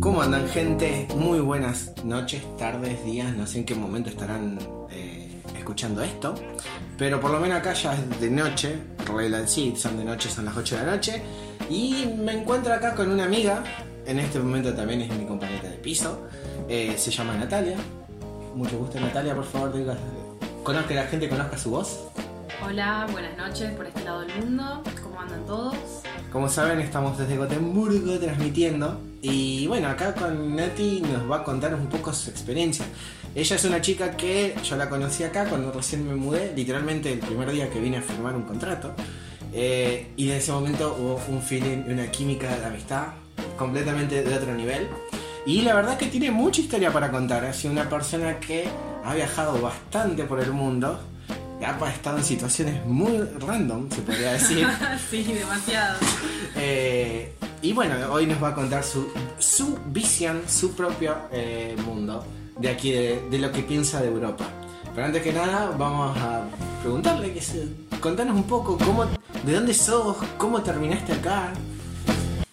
¿Cómo andan gente? Muy buenas noches, tardes, días, no sé en qué momento estarán eh, escuchando esto, pero por lo menos acá ya es de noche, sí, son de noche, son las 8 de la noche, y me encuentro acá con una amiga, en este momento también es mi compañera de piso, eh, se llama Natalia, mucho gusto Natalia, por favor, diga, conozca la gente conozca su voz. Hola, buenas noches por este lado del mundo, ¿cómo andan todos? Como saben, estamos desde Gotemburgo transmitiendo. Y bueno, acá con Nati nos va a contar un poco su experiencia. Ella es una chica que yo la conocí acá cuando recién me mudé, literalmente el primer día que vine a firmar un contrato. Eh, y en ese momento hubo un feeling, una química de amistad completamente de otro nivel. Y la verdad que tiene mucha historia para contar. Ha sido una persona que ha viajado bastante por el mundo ha estado en situaciones muy random, se podría decir. sí, demasiado. Eh, y bueno, hoy nos va a contar su, su visión, su propio eh, mundo de aquí, de, lo que piensa de Europa. Pero antes que nada, vamos a preguntarle, que se, contanos un poco cómo, de dónde sos, cómo terminaste acá.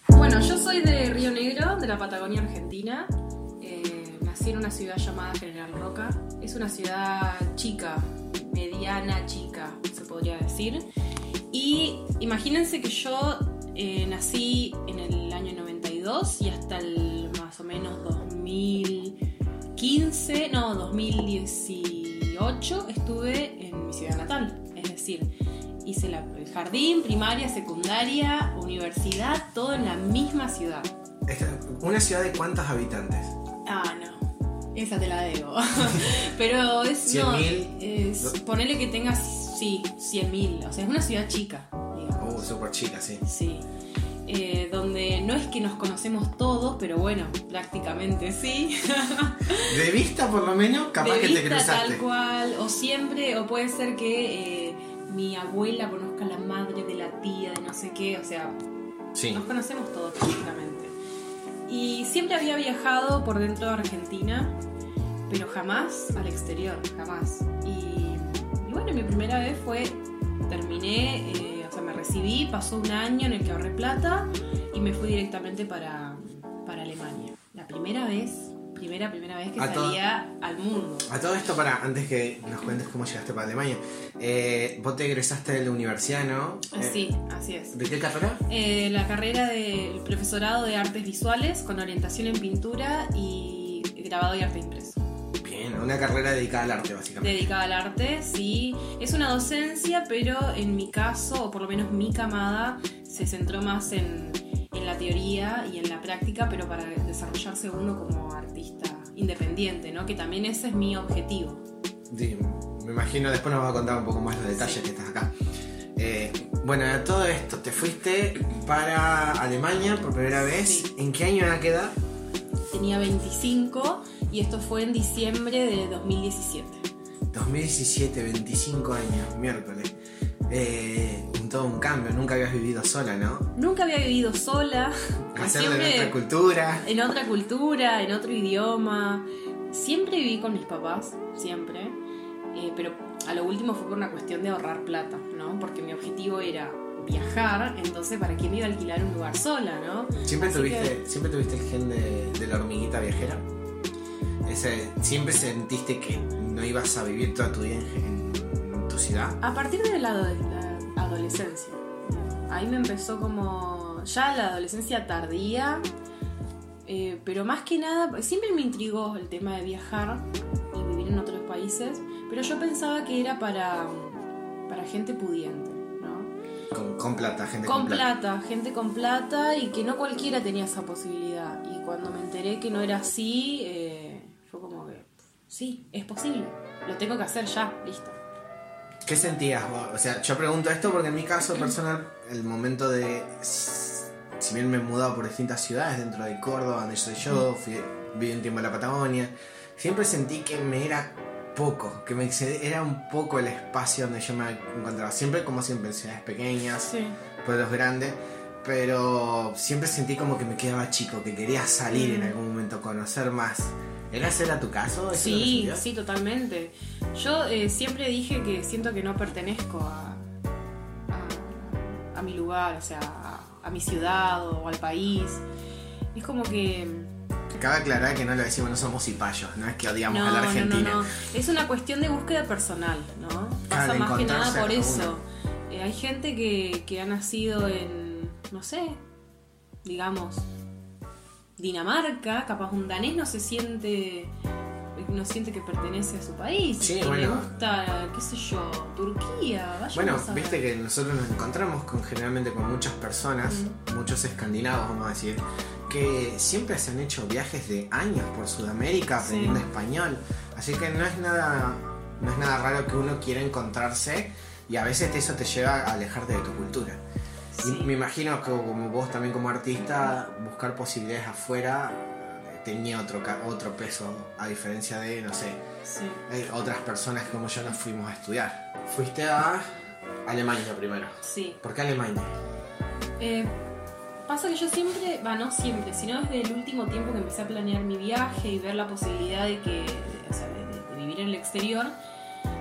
Bueno, yo soy de Río Negro, de la Patagonia Argentina. Eh, nací en una ciudad llamada General Roca. Es una ciudad chica, mediana chica, se podría decir. Y imagínense que yo eh, nací en el año 92 y hasta el más o menos 2015, no, 2018 estuve en mi ciudad natal. Es decir, hice la, el jardín, primaria, secundaria, universidad, todo en la misma ciudad. ¿Una ciudad de cuántos habitantes? Ah, no. Esa te la debo. Pero es. ¿100 no, ponele que tengas, sí, 100.000. O sea, es una ciudad chica, digamos. Uh, súper chica, sí. Sí. Eh, donde no es que nos conocemos todos, pero bueno, prácticamente sí. de vista, por lo menos, capaz que te cruzaste. Tal cual, o siempre, o puede ser que eh, mi abuela conozca a la madre de la tía, de no sé qué, o sea, sí. nos conocemos todos prácticamente. Y siempre había viajado por dentro de Argentina, pero jamás al exterior, jamás. Y, bueno, mi primera vez fue, terminé, eh, o sea, me recibí, pasó un año en el que ahorré plata y me fui directamente para, para Alemania. La primera vez primera, primera vez que salía al mundo. A todo esto, para, antes que nos cuentes cómo llegaste para Alemania, eh, vos te egresaste de la universidad, ¿no? Eh, sí, así es. ¿De qué carrera? Eh, la carrera del profesorado de artes visuales con orientación en pintura y grabado y arte impreso. Una carrera dedicada al arte, básicamente. Dedicada al arte, sí. Es una docencia, pero en mi caso, o por lo menos mi camada, se centró más en en la teoría y en la práctica, pero para desarrollarse uno como artista independiente, ¿no? Que también ese es mi objetivo. Sí, me imagino, después nos va a contar un poco más los detalles que estás acá. Eh, bueno, todo esto, te fuiste para Alemania por primera vez. ¿En qué año era qué edad? Tenía 25 y esto fue en diciembre de 2017. 2017, 25 años, miércoles. Eh, todo un cambio, nunca habías vivido sola, ¿no? Nunca había vivido sola. Hacerlo en otra cultura. En otra cultura, en otro idioma. Siempre viví con mis papás, siempre. Eh, pero a lo último fue por una cuestión de ahorrar plata, ¿no? Porque mi objetivo era viajar, entonces ¿para qué me iba a alquilar un lugar sola, no? ¿Siempre, tuviste, ¿siempre tuviste el gen de, la hormiguita viajera? Ese, ¿Siempre sentiste que no ibas a vivir toda tu vida en, a partir de la, adolescencia. Ahí me empezó como ya la adolescencia tardía, eh, pero más que nada, siempre me intrigó el tema de viajar y vivir en otros países, pero yo pensaba que era para, para gente pudiente. ¿no? Con, plata, gente con, plata. gente con plata y que no cualquiera tenía esa posibilidad. Y cuando me enteré que no era así, eh, sí, es posible, lo tengo que hacer ya, listo. ¿Qué sentías? O sea, yo pregunto esto porque en mi caso personal, el momento de. Si bien me he mudado por distintas ciudades dentro de Córdoba, donde soy yo, fui, viví un tiempo en la Patagonia, siempre sentí que me era poco, que me era un poco el espacio donde yo me encontraba. Siempre, como siempre, en ciudades pequeñas, pueblos grandes, pero siempre sentí como que me quedaba chico, que quería salir en algún momento, conocer más. ¿Era ese a tu caso? Sí, sí, totalmente. Yo eh, siempre dije que siento que no pertenezco a, a, mi lugar, o sea, a, mi ciudad o al país. Es como que Cabe aclarar que no lo decimos, no somos cipayos, no es que odiamos a la Argentina. No, no, Es una cuestión de búsqueda personal, ¿no? Pasa más que nada por eso. Eh, hay gente que, que ha nacido en, no sé, digamos, Dinamarca, capaz un danés no se siente no siente que pertenece a su país. Sí, que le gusta, qué sé yo, Turquía. bueno, viste que nosotros nos encontramos con generalmente con muchas personas, muchos escandinavos, vamos a decir, que siempre se han hecho viajes de años por Sudamérica aprendiendo español. Así que no es nada, no es nada raro que uno quiera encontrarse y a veces eso te lleva a alejarte de tu cultura. Y me imagino que como vos también como artista, buscar posibilidades afuera eh, tenía otro, otro peso, a diferencia de, no sé, otras personas como yo nos fuimos a estudiar. Fuiste a Alemania primero. Sí. ¿Por qué Alemania? Eh, Pasa que yo siempre, va, no siempre, sino desde el último tiempo que empecé a planear mi viaje y ver la posibilidad de que, o sea, de, vivir en el exterior,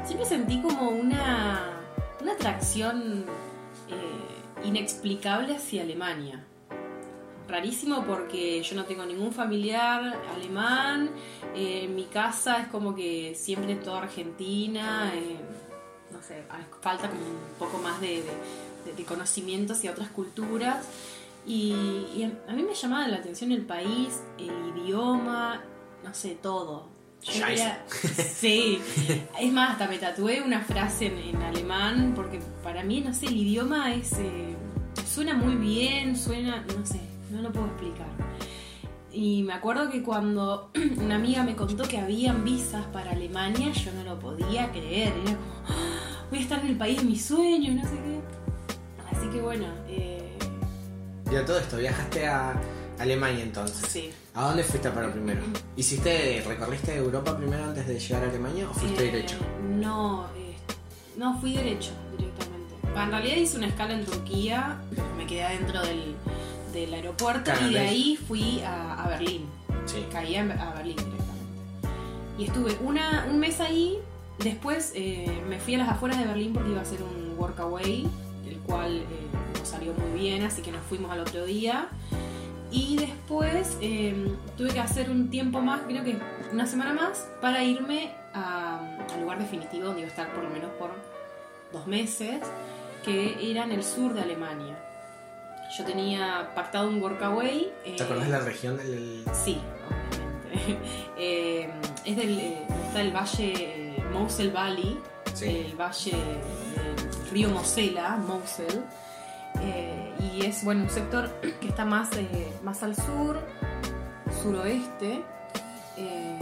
siempre sentí como una, una atracción eh, inexplicable hacia Alemania. Rarísimo porque yo no tengo ningún familiar alemán, eh, en mi casa es como que siempre toda argentina, eh, no sé, falta un poco más de, de, de conocimientos hacia otras culturas. Y, a mí me llamaba la atención el país, el idioma, no sé, todo. Sí, es más, hasta me tatué una frase en, alemán porque para mí, no sé, el idioma es eh, suena muy bien, suena, no sé, no lo puedo explicar. Y me acuerdo que cuando una amiga me contó que habían visas para Alemania, yo no lo podía creer. Era como, ah, voy a estar en el país de mis sueños, no sé qué. Así que bueno, eh, y a todo esto, viajaste a Alemania entonces. Sí. ¿A dónde fuiste para primero? ¿Hiciste, recorriste Europa primero antes de llegar a Alemania o fuiste eh, derecho? No, eh, no, fui derecho directamente. En realidad hice una escala en Turquía, me quedé adentro del, del aeropuerto y de ahí fui a, Berlín. Sí. Caí a, Berlín directamente. Y estuve una, un mes ahí, después eh, me fui a las afueras de Berlín porque iba a hacer un workaway, el cual salió muy bien, así que nos fuimos al otro día. Y después em, tuve que hacer un tiempo más, creo que una semana más, para irme al lugar definitivo donde iba a estar por lo menos por dos meses, que era en el sur de Alemania. Yo tenía pactado un workaway. ¿Te eh, acordás de la región del.? Sí, obviamente. Em, es del. Eh, está el valle eh, Mosel Valley, el valle del río Mosela, Mosel eh, y es bueno un sector que está más, eh, más al sur, suroeste, eh,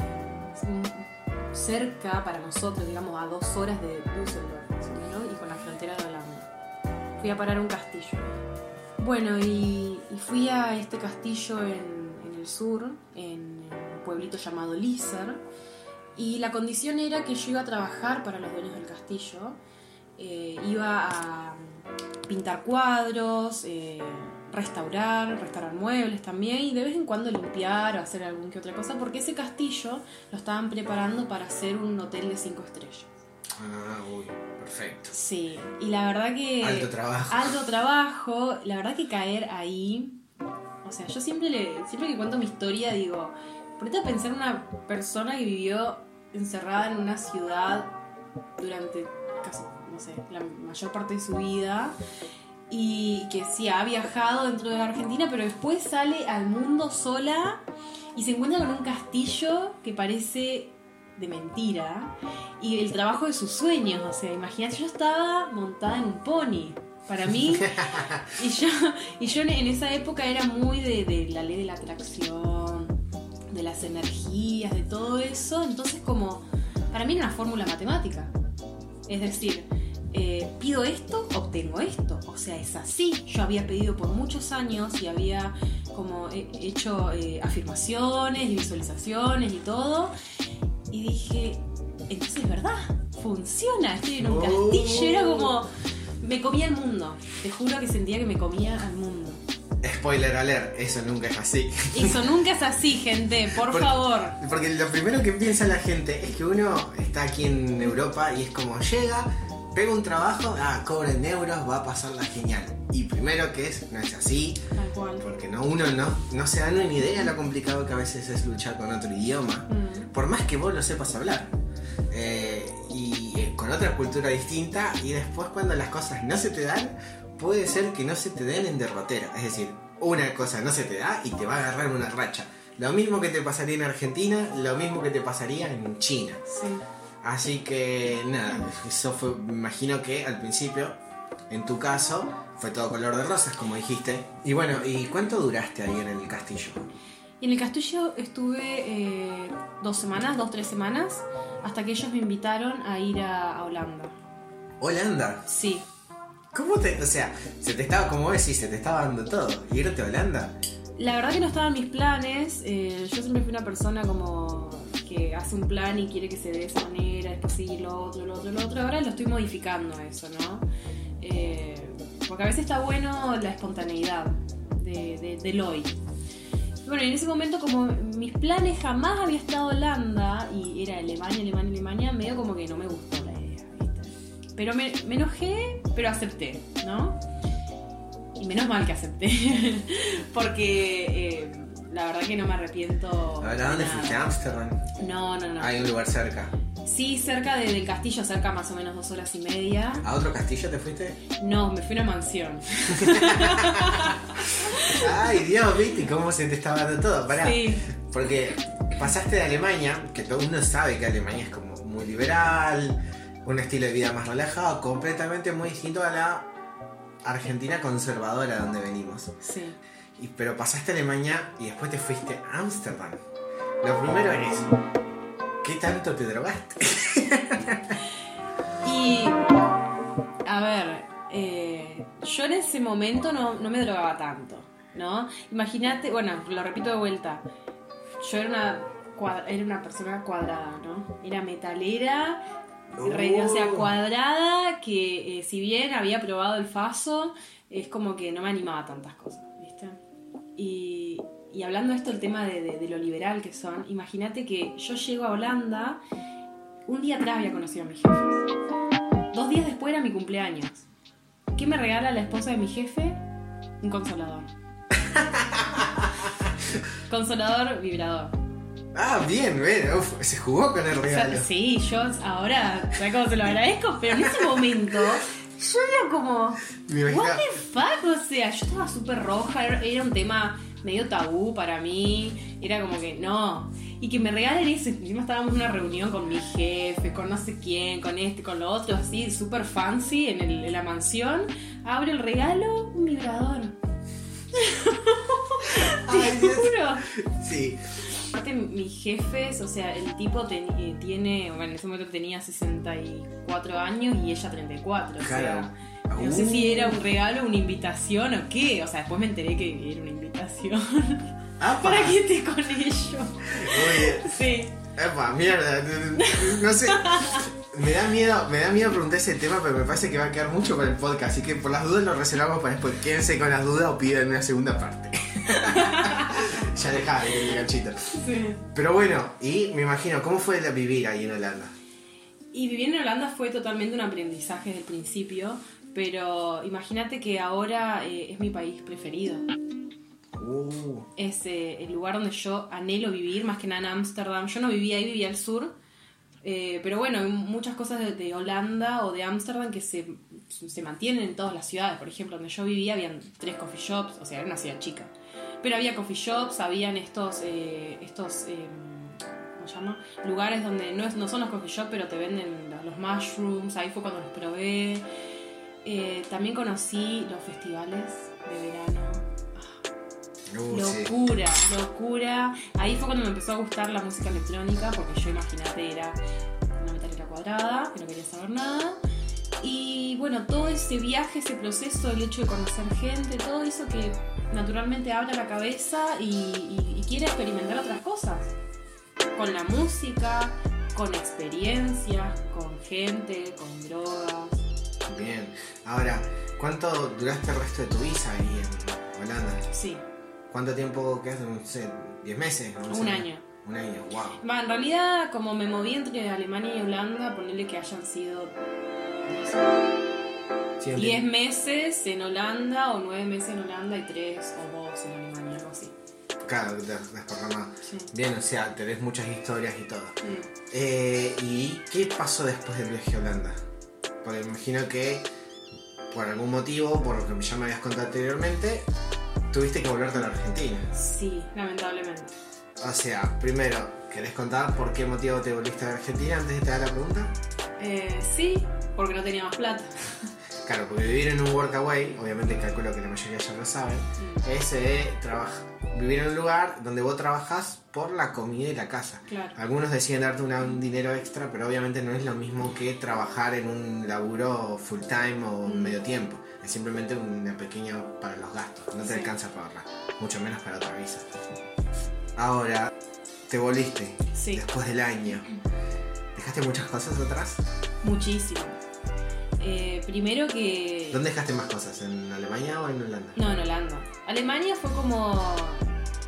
cerca para nosotros, digamos a dos horas de Düsseldorf, y con la frontera de Holanda. Fui a parar un castillo. Bueno, y, fui a este castillo en, el sur, en un pueblito llamado Liser, y la condición era que yo iba a trabajar para los dueños del castillo, iba a pintar cuadros, eh, restaurar, restaurar muebles también y de vez en cuando limpiar o hacer algún que otra cosa porque ese castillo lo estaban preparando para hacer un hotel de cinco estrellas. Ah, uy, perfecto. Sí, y la verdad que... Alto trabajo. Alto trabajo, la verdad que caer ahí... O sea, yo siempre, le, siempre que cuento mi historia digo, ponete a pensar una persona que vivió encerrada en una ciudad durante casi no sé, la mayor parte de su vida y que sí ha viajado dentro de la Argentina, pero después sale al mundo sola y se encuentra con un castillo que parece de mentira y el trabajo de sus sueños. O sea, imagínate, yo estaba montada en un pony. Para mí, y yo, y yo en esa época era muy de, de la ley de la atracción, de las energías, de todo eso. Entonces, como para mí era una fórmula matemática. Es decir, eh, pido esto, obtengo esto. O sea, es así. Yo había pedido por muchos años y había como hecho eh, afirmaciones y visualizaciones y todo. Y dije, entonces es verdad, funciona. Estoy en un castillo. Era como, me comía el mundo. Te juro que sentía que me comía al mundo. Spoiler alert, eso nunca es así. Eso nunca es así, gente, por favor. Porque lo primero que piensa la gente es que uno está aquí en Europa y es como llega, pego un trabajo, ah, cobro en euros, va a pasarla genial. Y primero que es, no es así. Tal cual. Porque no, uno no, no se da ni idea de lo complicado que a veces es luchar con otro idioma. Mm. Por más que vos lo sepas hablar. Eh, y eh, con otra cultura distinta. Y después cuando las cosas no se te dan, puede ser que no se te den en derrotera. Es decir, una cosa no se te da y te va a agarrar una racha. Lo mismo que te pasaría en Argentina, lo mismo que te pasaría en China. Sí. Así que nada, eso fue, me imagino que al principio, en tu caso, fue todo color de rosas, como dijiste. Y bueno, ¿y cuánto duraste ahí en el castillo? Y en el castillo estuve eh, dos semanas, dos, tres semanas, hasta que ellos me invitaron a ir a, Holanda. ¿Holanda? Sí. ¿Cómo te.? O sea, se te estaba, como decís, se te estaba dando todo. ¿Irte a Holanda? La verdad que no estaban mis planes. Eh, yo siempre fui una persona como que hace un plan y quiere que se dé de esa manera, después seguir lo otro, lo otro, lo otro. Ahora lo estoy modificando eso, ¿no? Eh, porque a veces está bueno la espontaneidad de, del hoy. Bueno, en ese momento como mis planes jamás había estado Holanda y era Alemania, Alemania, Alemania, medio como que no me gustó la idea, ¿viste? Pero me, me enojé, pero acepté, ¿no? Y menos mal que acepté, porque eh, la verdad que no me arrepiento. ¿A dónde fuiste? ¿A Amsterdam? No, no, no. Hay un lugar cerca. Sí, cerca del castillo, cerca más o menos dos horas y media. ¿A otro castillo te fuiste? No, me fui a una mansión. Ay, Dios, ¿viste cómo se te estaba dando todo? Pará. Sí. Porque pasaste de Alemania, que todo el mundo sabe que Alemania es como muy liberal, un estilo de vida más relajado, completamente muy distinto a la Argentina conservadora donde venimos. Sí. Y, pero pasaste a Alemania y después te fuiste a Ámsterdam. Lo primero es, ¿qué tanto te drogaste? y, a ver, eh, yo en ese momento no, me drogaba tanto, ¿no? Imagínate, bueno, lo repito de vuelta, yo era una, era una persona cuadrada, ¿no? Era metalera o sea, uh. cuadrada, que eh, si bien había probado el faso, es como que no me animaba a tantas cosas. Y, y hablando de esto, el tema de, lo liberal que son, imagínate que yo llego a Holanda, un día atrás había conocido a mi jefe. Dos días después era mi cumpleaños. ¿Qué me regala la esposa de mi jefe? Un consolador. consolador vibrador. Ah, bien, bueno, se jugó con el regalo. sí, yo ahora, ¿sabes cómo se lo agradezco? Pero en ese momento, yo era como, what the fuck, o sea, yo estaba súper roja, era un tema medio tabú para mí, era como que no. Y que me regalen eso, encima estábamos en una reunión con mi jefe, con no sé quién, con este, con lo otro, así, súper fancy en, en la mansión. Abro el regalo, un vibrador. Te juro. Sí. Aparte, mis jefes, o sea, el tipo eh, tiene, bueno, en ese momento tenía 64 años y ella 34. O sea, no sé si era un regalo, una invitación o qué. O sea, después me enteré que era una invitación. ¿Para qué esté con ellos? Oye. Sí. Epa, mierda. No sé. Me da miedo, me da miedo preguntar ese tema, pero me parece que va a quedar mucho con el podcast, así que por las dudas lo reservamos para después. Quédense con las dudas o piden una segunda parte. ya dejá el ganchito. Sí. Pero bueno, y me imagino, ¿cómo fue vivir ahí en Holanda? Y vivir en Holanda fue totalmente un aprendizaje desde el principio, pero imagínate que ahora eh, es mi país preferido. Uh. Es eh, el lugar donde yo anhelo vivir, más que nada en Ámsterdam. Yo no vivía ahí, vivía al sur. Eh, pero bueno, hay muchas cosas de, Holanda o de Ámsterdam que se, se, mantienen en todas las ciudades. Por ejemplo, donde yo vivía habían tres coffee shops, o sea, era una ciudad chica. Pero había coffee shops, habían estos, eh, estos em, ¿cómo se llama? Lugares donde no, no son los coffee shops, pero te venden los mushrooms, ahí fue cuando los probé. Eh, también conocí los festivales de verano. Ah, uh, locura, locura. Ahí fue cuando me empezó a gustar la música electrónica, porque yo imagínate era una metalera cuadrada, que no quería saber nada. Y bueno, todo ese viaje, ese proceso, el hecho de conocer gente, todo eso que naturalmente abre la cabeza y, quiere experimentar otras cosas. Con la música, con experiencias, con gente, con drogas. Bien. Ahora, ¿cuánto duraste el resto de tu visa ahí en Holanda? Sí. ¿Cuánto tiempo quedaste? No sé, ¿10 meses? Un año. Un año, wow. en realidad, como me moví entre Alemania y Holanda, ponerle que hayan sido 10 meses en Holanda o 9 meses en Holanda y 3 o 2 en Alemania, algo así. Claro, desparramado. Sí. Bien, o sea, tenés muchas historias y todo. Eh, ¿Y qué pasó después del viaje a Holanda? Porque me imagino que por algún motivo, por lo que ya me habías contado anteriormente, tuviste que volverte a la Argentina. Sí, lamentablemente. O sea, primero, ¿querés contar por qué motivo te volviste a la Argentina antes de te dar la pregunta? Eh, sí, porque no tenía más plata. Claro, porque vivir en un workaway, obviamente calculo que la mayoría ya lo saben, mm. es eh, vivir en un lugar donde vos trabajas por la comida y la casa. Algunos deciden darte un dinero extra, pero obviamente no es lo mismo que trabajar en un laburo full time o mm. medio tiempo. Es simplemente una pequeña para los gastos, no te alcanza para ahorrar, mucho menos para otra visa. Ahora, te volviste después del año. ¿Dejaste muchas cosas atrás? Muchísimo eh, primero que... ¿Dónde dejaste más cosas? ¿En Alemania o en Holanda? No, en Holanda. Alemania fue como...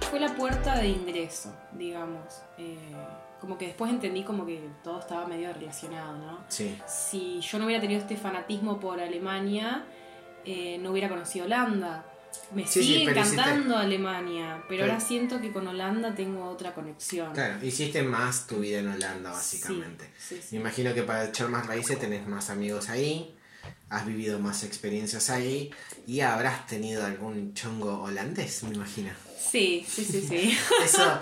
Fue la puerta de ingreso, digamos. Eh, como que después entendí como que todo estaba medio relacionado, ¿no? Sí. Si yo no hubiera tenido este fanatismo por Alemania, eh, no hubiera conocido Holanda. Me sigue encantando Alemania, pero, ahora siento que con Holanda tengo otra conexión. Claro, hiciste más tu vida en Holanda, básicamente. Me imagino que para echar más raíces tenés más amigos ahí, has vivido más experiencias ahí y habrás tenido algún chongo holandés, me imagino. Sí, sí, sí, sí. Eso,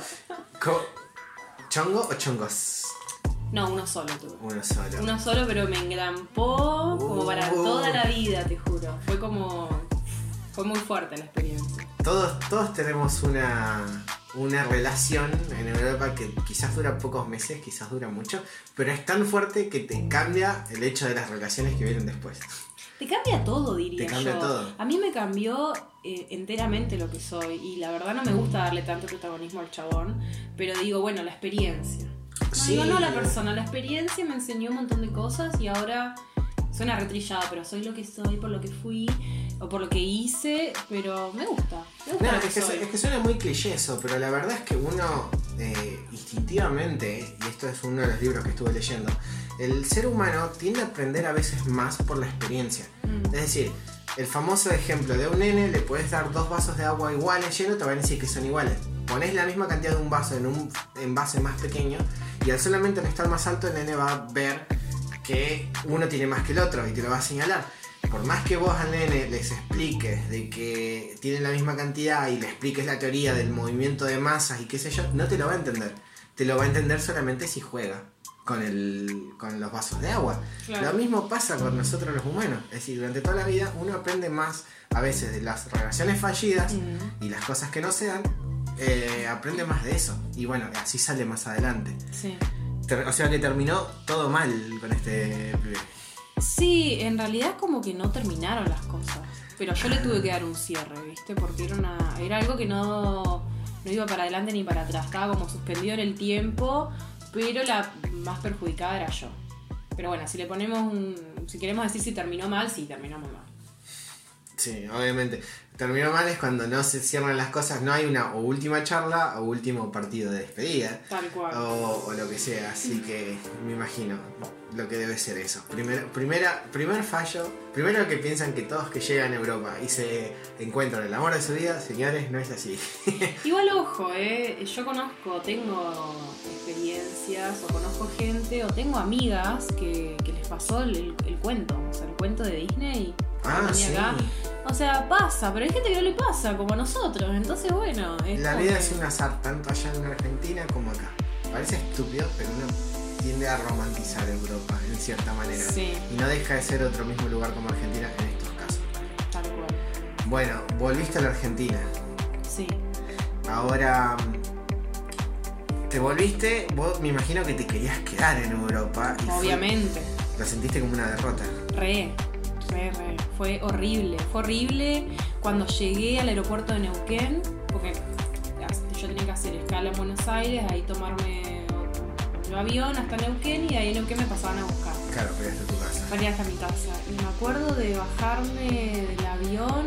¿chongo o chongos? No, uno solo tuve. Uno solo. Uno solo, pero me engrampó como para uh. toda la vida, te juro. Fue como fue muy fuerte la experiencia. Todos, todos tenemos una, una relación en Europa que quizás dura pocos meses, quizás dura mucho, pero es tan fuerte que te cambia el hecho de las relaciones que vienen después. Te cambia todo, diría Te cambia todo. A mí me cambió eh, enteramente lo que soy y la verdad no me gusta darle tanto protagonismo al chabón, pero digo, bueno, la experiencia. No sí. digo, no la persona, la experiencia me enseñó un montón de cosas y ahora suena retrillado, pero soy lo que soy por lo que fui o por lo que hice, pero me gusta. es, que, suena muy cliché eso, pero la verdad es que uno eh, instintivamente, y esto es uno de los libros que estuve leyendo, el ser humano tiende a aprender a veces más por la experiencia. Mm. Es decir, el famoso ejemplo de un nene, le puedes dar dos vasos de agua iguales llenos, te van a decir que son iguales. Pones la misma cantidad de un vaso en un envase más pequeño y al solamente estar más alto el nene va a ver que uno tiene más que el otro y te lo va a señalar. Por más que vos al nene les expliques de que tienen la misma cantidad y le expliques la teoría del movimiento de masas y qué sé yo, no te lo va a entender. Te lo va a entender solamente si juega con, el, con los vasos de agua. Lo mismo pasa con nosotros los humanos. Es decir, durante toda la vida uno aprende más a veces de las relaciones fallidas y las cosas que no se dan, eh, aprende más de eso. Y bueno, así sale más adelante. Sí. O sea que terminó todo mal con este Sí, en realidad como que no terminaron las cosas. Pero yo le tuve que dar un cierre, ¿viste? Porque era, una, era algo que no, no iba para adelante ni para atrás. Estaba como suspendido en el tiempo, pero la más perjudicada era yo. Pero bueno, si le ponemos un. Si queremos decir si terminó mal, sí, terminó muy mal. Sí, obviamente. Terminó mal es cuando no se cierran las cosas, no hay una o última charla o último partido de despedida. Tal cual. O, lo que sea, así que me imagino lo que debe ser eso. Primer, primera, primer fallo, primero que piensan que todos que llegan a Europa y se encuentran el amor de su vida, señores, no es así. Igual ojo, eh, yo conozco, tengo experiencias o conozco gente o tengo amigas que, les pasó el, el cuento, o sea, el cuento de Disney Ah, sí. O sea, pasa, pero hay gente que no le pasa, como a nosotros. Entonces, bueno. la vida es un azar, tanto allá en Argentina como acá. Parece estúpido, pero uno tiende a romantizar Europa en cierta manera. Sí. Y no deja de ser otro mismo lugar como Argentina en estos casos. Tal cual. Bueno, volviste a la Argentina. Sí. Ahora. Te volviste, vos me imagino que te querías quedar en Europa. Obviamente. lo sentiste como una derrota. Re. Fue horrible. Fue horrible cuando llegué al aeropuerto de Neuquén, porque yo tenía que hacer escala en Buenos Aires, ahí tomarme otro avión hasta Neuquén y ahí en Neuquén me pasaban a buscar. Claro, para ir a tu casa. Para hasta mi casa. Y me acuerdo de bajarme del avión.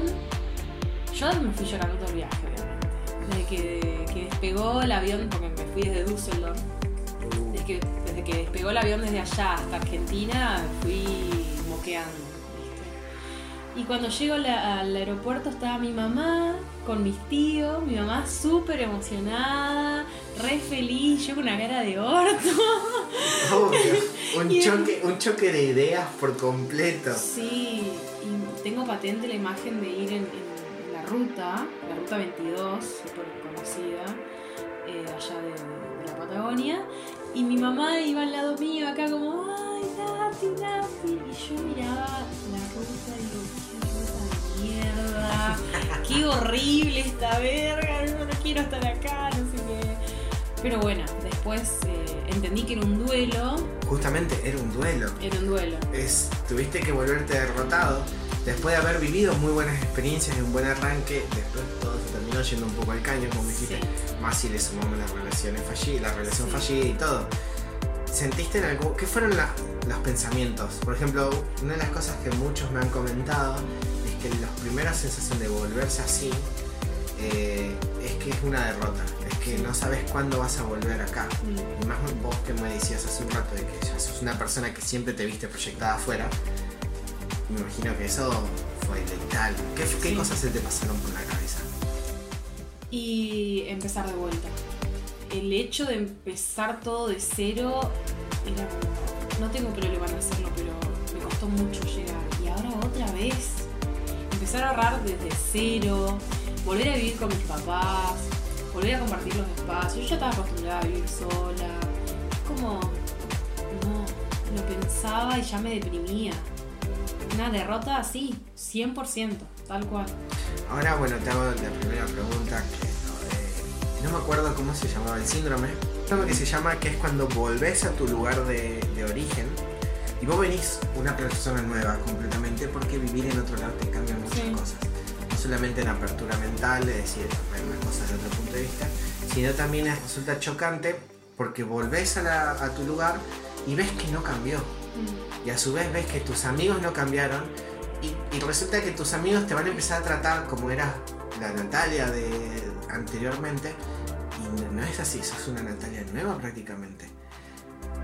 Yo me fui llorando todo el viaje, obviamente. Desde que, que despegó el avión, porque me fui desde Düsseldorf. Uh. Desde que, desde que despegó el avión desde allá hasta Argentina, fui moqueando. Y cuando llego al aeropuerto estaba mi mamá con mis tíos, mi mamá súper emocionada, re feliz, yo con una cara de orto. un, choque, un choque de ideas por completo. Sí, y tengo patente la imagen de ir en, la ruta, la ruta 22, súper conocida, eh, allá de, la Patagonia, y mi mamá iba al lado mío acá como, ay, Nati, Nati, y yo miraba la ruta horrible esta verga, no, quiero estar acá, no sé qué. Pero bueno, después eh, entendí que era un duelo. Justamente, era un duelo. Era un duelo. Es, tuviste que volverte derrotado. Después de haber vivido muy buenas experiencias y un buen arranque, después todo se terminó yendo un poco al caño, como dijiste. Más si le sumamos las relaciones fallidas, la relación fallida y todo. ¿Sentiste en algo? ¿Qué fueron los pensamientos? Por ejemplo, una de las cosas que muchos me han comentado que la primera sensación de volverse así eh, es que es una derrota, es que no sabes cuándo vas a volver acá. Mm. Y más vos que me decías hace un rato de que ya sos una persona que siempre te viste proyectada afuera, me imagino que eso fue letal. ¿Qué, ¿Qué cosas se te pasaron por la cabeza? Y empezar de vuelta. El hecho de empezar todo de cero era no tengo problema en hacerlo, pero me costó mucho llegar. Y ahora otra vez empezar a ahorrar desde cero, volver a vivir con mis papás, volver a compartir los espacios. Yo ya estaba acostumbrada a vivir sola. Es como, no, lo pensaba y ya me deprimía. Una derrota así, 100%, tal cual. Ahora, bueno, te hago la primera pregunta que no, me acuerdo cómo se llamaba el síndrome. Lo que se llama que es cuando volvés a tu lugar de, de origen y vos venís una persona nueva completamente porque vivir en otro lado te cambia muchas cosas. No solamente en apertura mental, es decir, ver las cosas de otro punto de vista, sino también resulta chocante porque volvés a, tu lugar y ves que no cambió. Mm. Y a su vez ves que tus amigos no cambiaron y, y, resulta que tus amigos te van a empezar a tratar como era la Natalia de anteriormente y no es así, sos una Natalia nueva prácticamente.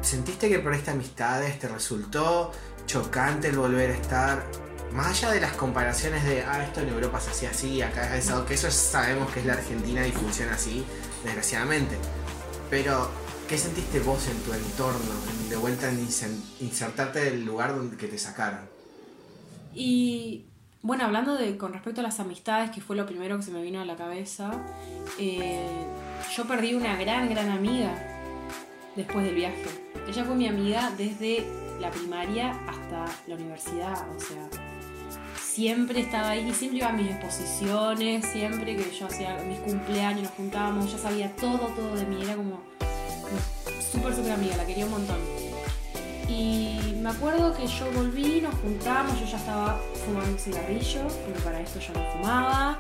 ¿Sentiste que por esta amistades te resultó chocante el volver a estar? Más allá de las comparaciones de, ah, esto en Europa se hacía así, acá es eso, que eso sabemos que es la Argentina y funciona así, desgraciadamente. Pero, ¿qué sentiste vos en tu entorno, de vuelta en insertarte del lugar donde que te sacaron? Y bueno, hablando de con respecto a las amistades, que fue lo primero que se me vino a la cabeza, eh, yo perdí una gran, gran amiga después del viaje. Ella fue mi amiga desde la primaria hasta la universidad, o sea, siempre estaba ahí, siempre iba a mis exposiciones, siempre que yo hacía mis cumpleaños, nos juntábamos, ella sabía todo, todo de mí, era como súper, súper amiga, la quería un montón. Y me acuerdo que yo volví, nos juntamos, yo ya estaba fumando un cigarrillo, porque para esto yo no fumaba.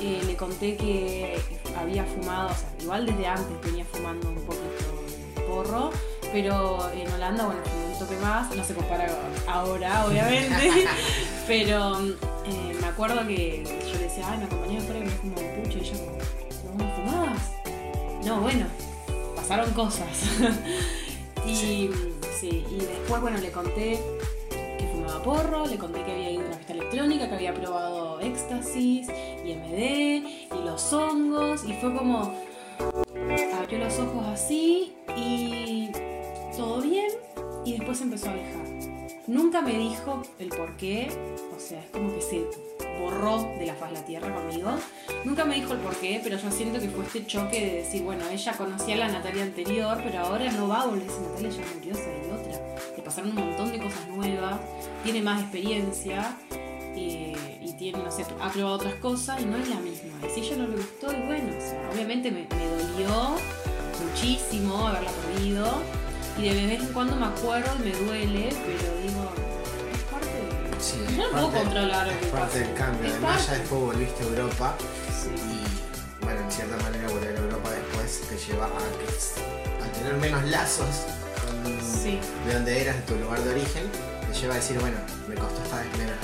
Eh, le conté que había fumado, o sea, igual desde antes venía fumando un poquito porro, pero en Holanda, bueno, un toque más, no se compara ahora, obviamente, pero eh, me acuerdo que yo le decía, ay, me acompañé afuera y me fumó un pucho, y yo como, ¿no fumabas? No, bueno, pasaron cosas. y, sí. y después, bueno, le conté que fumaba porro, le conté que había ido a una fiesta electrónica, que había probado éxtasis y MD y los hongos, y fue como abrió los ojos así y todo bien y después empezó a alejar. Nunca me dijo el por qué, o sea, es como que se borró de la faz de la tierra conmigo. Nunca me dijo el por qué, pero yo siento que fue este choque de decir, bueno, ella conocía a la Natalia anterior, pero ahora no va a volverse Natalia, ya murió, se otra. Le pasaron un montón de cosas nuevas, tiene más experiencia y, tiene, no sé, ha probado otras cosas y no es la misma. Y si ella no le gustó, y bueno, o sea, obviamente me, me dolió muchísimo haberla perdido. Y de vez en cuando me acuerdo y me duele, pero digo, es parte de. Sí, no puedo controlar Es parte del cambio. Además, ya después volviste a Europa. Y bueno, en cierta manera volver a Europa después te lleva a, a tener menos lazos de donde eras, de tu lugar de origen. Te lleva a decir, bueno, me costó esta vez menos.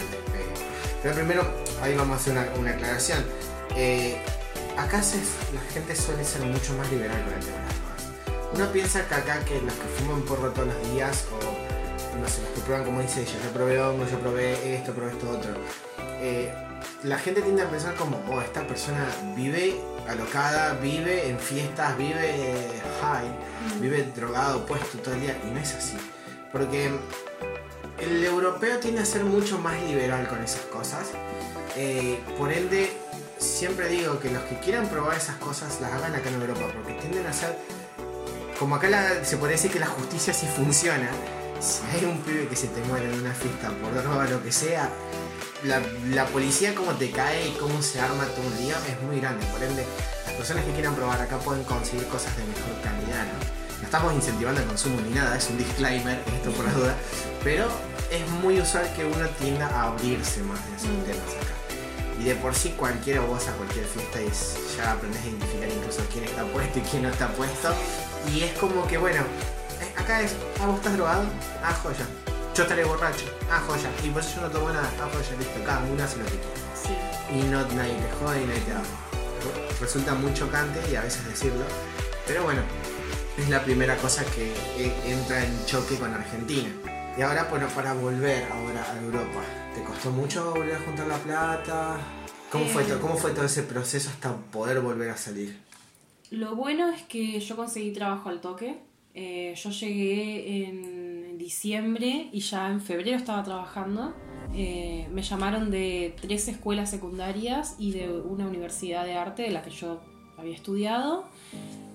Pero primero, ahí vamos a hacer una, una aclaración. Eh, acá la gente suele ser mucho más liberal con el tema de las drogas. Uno piensa que acá que los que fuman porro todos los días o no sé, los que prueban como dice ella, yo probé hongo, yo probé esto, probé esto otro. Eh, la gente tiende a pensar como, oh, esta persona vive alocada, vive en fiestas, vive high, vive drogado, puesto todo el día, y no es así. Porque el europeo tiende a ser mucho más liberal con esas cosas. Eh, por ende, siempre digo que los que quieran probar esas cosas las hagan acá en Europa, porque tienden a ser. Como acá se puede decir que la justicia sí funciona. Si hay un pibe que se te muere en una fiesta por droga o lo que sea, la, policía como te cae y cómo se arma todo un día es muy grande. Por ende, las personas que quieran probar acá pueden conseguir cosas de mejor calidad, ¿no? No estamos incentivando el consumo ni nada, es un disclaimer, esto por la duda, pero es muy usual que uno tienda a abrirse más en esos temas acá. Y de por sí cualquiera vos a cualquier fiesta y ya aprendes a identificar incluso quién está puesto y quién no está puesto. Y es como que bueno, eh, acá es, ah, vos estás drogado, ah, joya. Yo estaré borracho, ah, joya. Y por eso yo no tomo nada, ah, joya, listo, cada uno hace lo que quiere. Sí. Y no, nadie te jode y nadie te habla. Resulta muy chocante y a veces decirlo. Pero bueno, es la primera cosa que entra en choque con Argentina. Y ahora, bueno, para volver ahora a Europa, ¿te costó mucho volver a juntar la plata? ¿Cómo, fue, todo, ¿Cómo fue todo ese proceso hasta poder volver a salir? Lo bueno es que yo conseguí trabajo al toque. Eh, yo llegué en diciembre y ya en febrero estaba trabajando. Eh, me llamaron de tres escuelas secundarias y de una universidad de arte de la que yo había estudiado.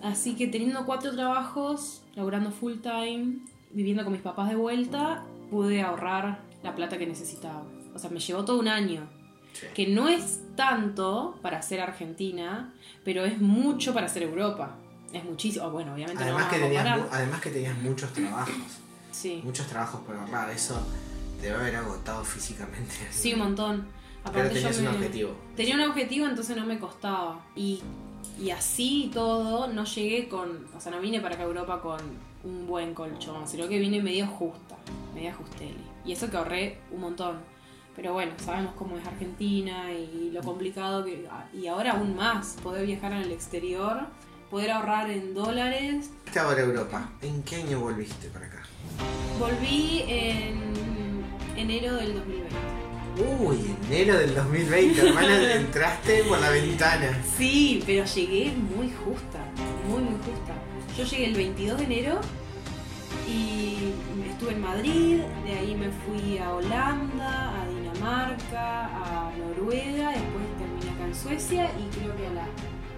Así que teniendo cuatro trabajos, laburando full time, viviendo con mis papás de vuelta, pude ahorrar la plata que necesitaba. O sea, me llevó todo un año. Que no es tanto para ser Argentina, pero es mucho para ser Europa. Es muchísimo. Bueno, obviamente además que tenías, Además que tenías muchos trabajos. sí. Muchos trabajos por ahorrar. Eso debe haber agotado físicamente. Sí, un montón. pero tenías un objetivo. Tenía un objetivo, entonces no me costaba. Y, y así todo, no llegué con. O sea, no vine para acá a Europa con un buen colchón, sino que vine medio justa, medio ajustele. Y eso que ahorré un montón. Pero bueno, sabemos cómo es Argentina y lo complicado que... Y ahora aún más, poder viajar en el exterior, poder ahorrar en dólares. ¿Qué ahora Europa? ¿En qué año volviste para acá? Volví en enero del 2020. Uy, enero del 2020, hermana, entraste por la ventana. Sí, pero llegué muy justa, muy, muy justa. Yo llegué el 22 de enero y estuve en Madrid, de ahí me fui a Holanda, a Dinamarca, a Noruega, después terminé acá en Suecia y creo que a las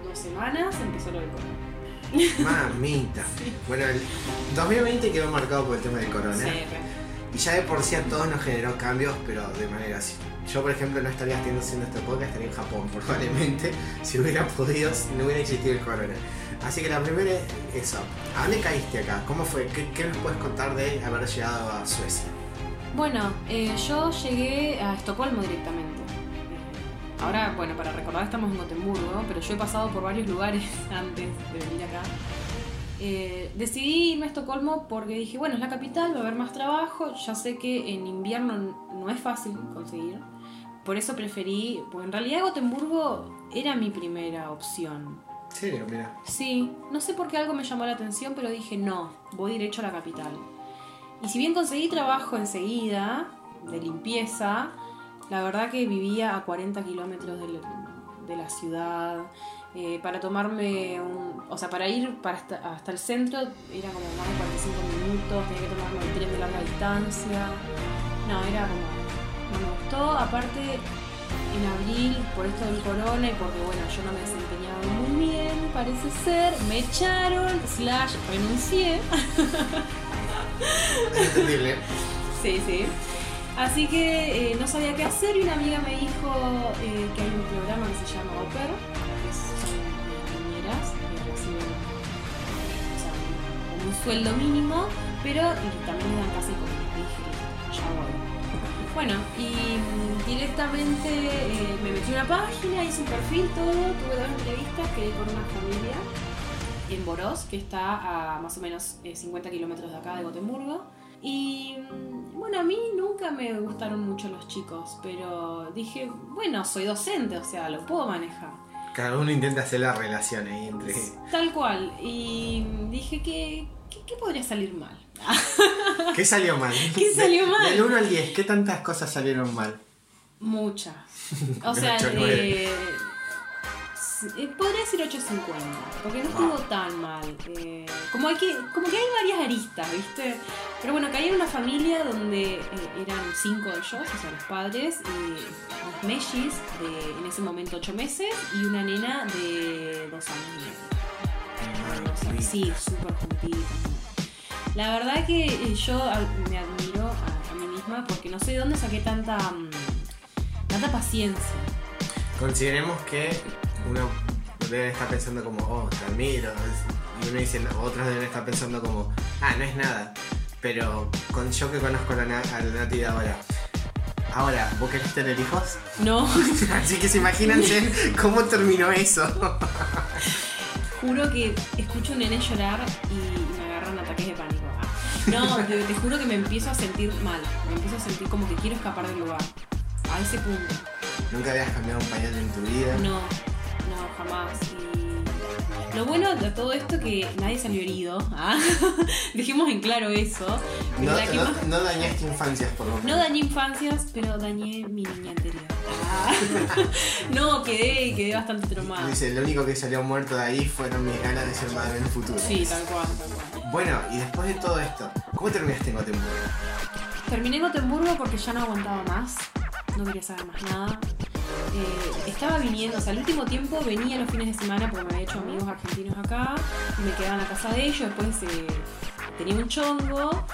dos semanas empezó lo del corona. Mamita. Bueno, el 2020 quedó marcado por el tema del corona. Sí, y ya de por sí a todos nos generó cambios, pero de manera así. Yo, por ejemplo, no estaría haciendo este podcast, estaría en Japón, probablemente. Si hubiera podido, no hubiera existido el corona. Así que la primera es eso. ¿A dónde caíste acá? ¿Cómo fue? ¿Qué, nos puedes contar de haber llegado a Suecia? Bueno, eh, yo llegué a Estocolmo directamente. Ahora, bueno, para recordar estamos en Gotemburgo, pero yo he pasado por varios lugares antes de venir acá. Eh, decidí irme a Estocolmo porque dije, bueno, es la capital, va a haber más trabajo, ya sé que en invierno no es fácil conseguir. Por eso preferí, porque en realidad Gotemburgo era mi primera opción. ¿Serio? Mira. Sí, no sé por qué algo me llamó la atención, pero dije, no, voy derecho a la capital. Y si bien conseguí trabajo enseguida, de limpieza, la verdad que vivía a 40 kilómetros de, la ciudad. Eh, para tomarme un. O sea, para ir para hasta, el centro era como más de 45 minutos, tenía que tomarme el tren de larga distancia. No, era como. No me gustó. Aparte, en abril por esto del corona y porque bueno, yo no me desempeñaba muy bien, parece ser, me echaron, slash renuncié. Entendible. sí, sí. Así que eh, no sabía qué hacer y una amiga me dijo eh, que hay un programa que se llama Oper, que son niñeras que reciben un sueldo mínimo, pero también dan casi como dije, ya voy. Bueno, y directamente eh, me metí una página, hice un perfil, todo, tuve dos entrevistas, quedé con una familia en Boros, que está a más o menos 50 eh, kilómetros de acá, de Gotemburgo. Y mm, bueno, a mí nunca me gustaron mucho los chicos, pero dije, bueno, soy docente, o sea, lo puedo manejar. Cada uno intenta hacer la relación ahí entre... Tal cual. Y dije que ¿qué, podría salir mal? ¿Qué salió mal? ¿Qué salió mal? Del 1 al 10, ¿qué tantas cosas salieron mal? Muchas. O sea, eh, eh, podría decir 8.50, porque no estuvo tan mal. Eh, como, hay que, como que hay varias aristas, ¿viste? Pero bueno, caí en una familia donde eh, eran cinco de ellos, o sea, los padres, y los mellis de en ese momento 8 meses y una nena de 2 años y medio. sí, súper juntita. La verdad que yo me admiro a, mí misma porque no sé de dónde saqué tanta, mm, tanta paciencia. Consideremos que uno debe estar pensando como, oh, te admiro. Y uno dice, otros deben estar pensando como, ah, no es nada. Pero con yo que conozco a la, Nati de ahora. Ahora, ¿vos querés tener hijos? No. Así que se imagínense cómo terminó eso. juro que escucho un nene llorar y me agarran ataques de pánico. Ah. No, te, te, juro que me empiezo a sentir mal. Me empiezo a sentir como que quiero escapar del lugar. A ese punto. ¿Nunca habías cambiado un pañal en tu vida? No, no, jamás. lo bueno de todo esto que nadie salió herido. ¿ah? Dejemos en claro eso. No, dañaste infancias, por lo menos. No dañé infancias, pero dañé mi niña anterior. Ah. no, quedé, quedé bastante traumada. Dice, lo único que salió muerto de ahí fueron mis ganas de ser madre en el futuro. Sí, tal cual, tal cual. Bueno, y después de todo esto, ¿cómo terminaste en Gotemburgo? Terminé en Gotemburgo porque ya no aguantaba más. No quería saber más nada. Eh, estaba viniendo, o sea, al último tiempo venía los fines de semana porque me había hecho amigos argentinos acá, y me quedaba en la casa de ellos, después tenía un chongo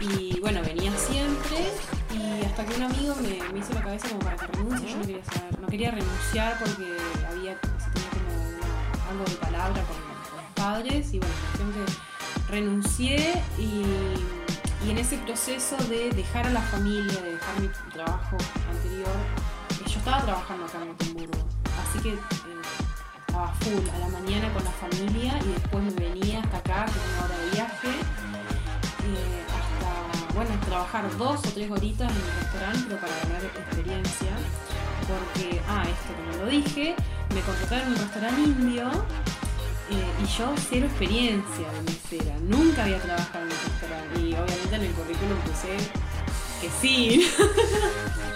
y bueno, venía siempre y hasta que un amigo me, hizo la cabeza como para que renuncie, yo no quería saber, no quería renunciar porque había, tenía como algo de palabra con, los padres y bueno, cuestión que renuncié y, y en ese proceso de dejar a la familia, de dejar mi trabajo anterior, yo estaba trabajando acá en Gotemburgo, así que eh, estaba full a la mañana con la familia y después me venía hasta acá, que una hora de viaje, eh, hasta, bueno, trabajar dos o tres horitas en el restaurante, pero para ganar experiencia, porque, ah, esto como lo dije, me contrataron en un restaurante indio eh, y yo cero experiencia de mesera, nunca había trabajado en un restaurante y obviamente en el currículum puse que sí.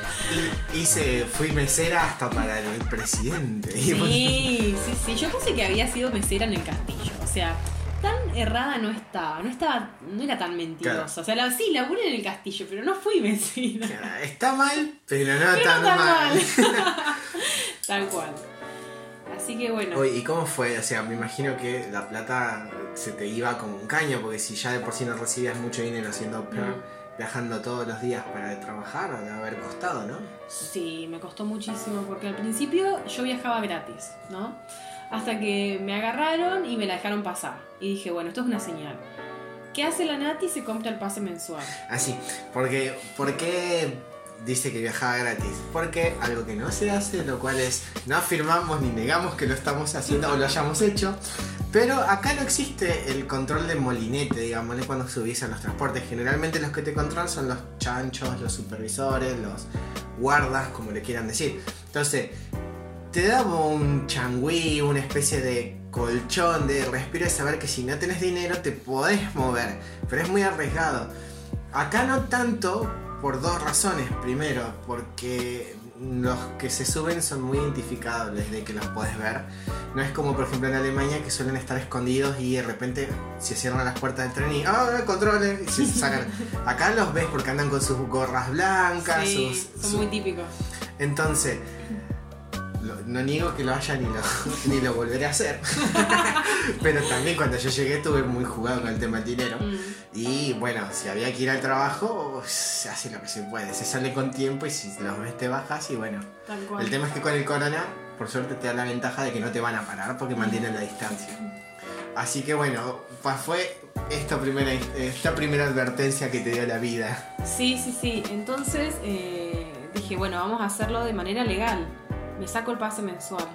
Hice, fui mesera hasta para el presidente. Sí, sí, sí. Yo puse que había sido mesera en el castillo. O sea, tan errada no estaba. No estaba, no era tan mentirosa. O sea, la, sí, laburé en el castillo, pero no fui mesera. está mal, pero no tan, mal. Tal cual. Así que bueno. ¿y cómo fue? O sea, me imagino que la plata se te iba como un caño, porque si ya de por sí no recibías mucho dinero haciendo viajando todos los días para trabajar, de haber costado, ¿no? Sí, me costó muchísimo porque al principio yo viajaba gratis, ¿no? Hasta que me agarraron y me la dejaron pasar. Y dije, bueno, esto es una señal. ¿Qué hace la Nati? Se compra el pase mensual. Así, ah, porque, ¿por qué dice que viajaba gratis. Porque algo que no se hace, lo cual es no afirmamos ni negamos que lo estamos haciendo o lo hayamos hecho. Pero acá no existe el control de molinete, digamos, cuando subís a los transportes. Generalmente los que te controlan son los chanchos, los supervisores, los guardas, como le quieran decir. Entonces, te da un changüí, una especie de colchón de respiro de saber que si no tenés dinero te podés mover, pero es muy arriesgado. Acá no tanto por dos razones. Primero, porque los que se suben son muy identificables de que los puedes ver. No es como por ejemplo en Alemania que suelen estar escondidos y de repente se cierran las puertas del tren y ¡ah! controles! Y se sacan. Acá los ves porque andan con sus gorras blancas. Sí, son muy típicos. Entonces, no niego que lo haya ni lo, ni lo volveré a hacer. Pero también cuando yo llegué estuve muy jugado con el tema del dinero. Mm. Y bueno, si había que ir al trabajo, se hace lo que se puede. Se sale con tiempo y si los ves te bajas y bueno. El tema es que con el corona, por suerte te da la ventaja de que no te van a parar porque mantienen la distancia. Así que bueno, fue esta primera, esta primera advertencia que te dio la vida. Sí, sí, sí. Entonces eh, dije, bueno, vamos a hacerlo de manera legal me saco el pase mensual.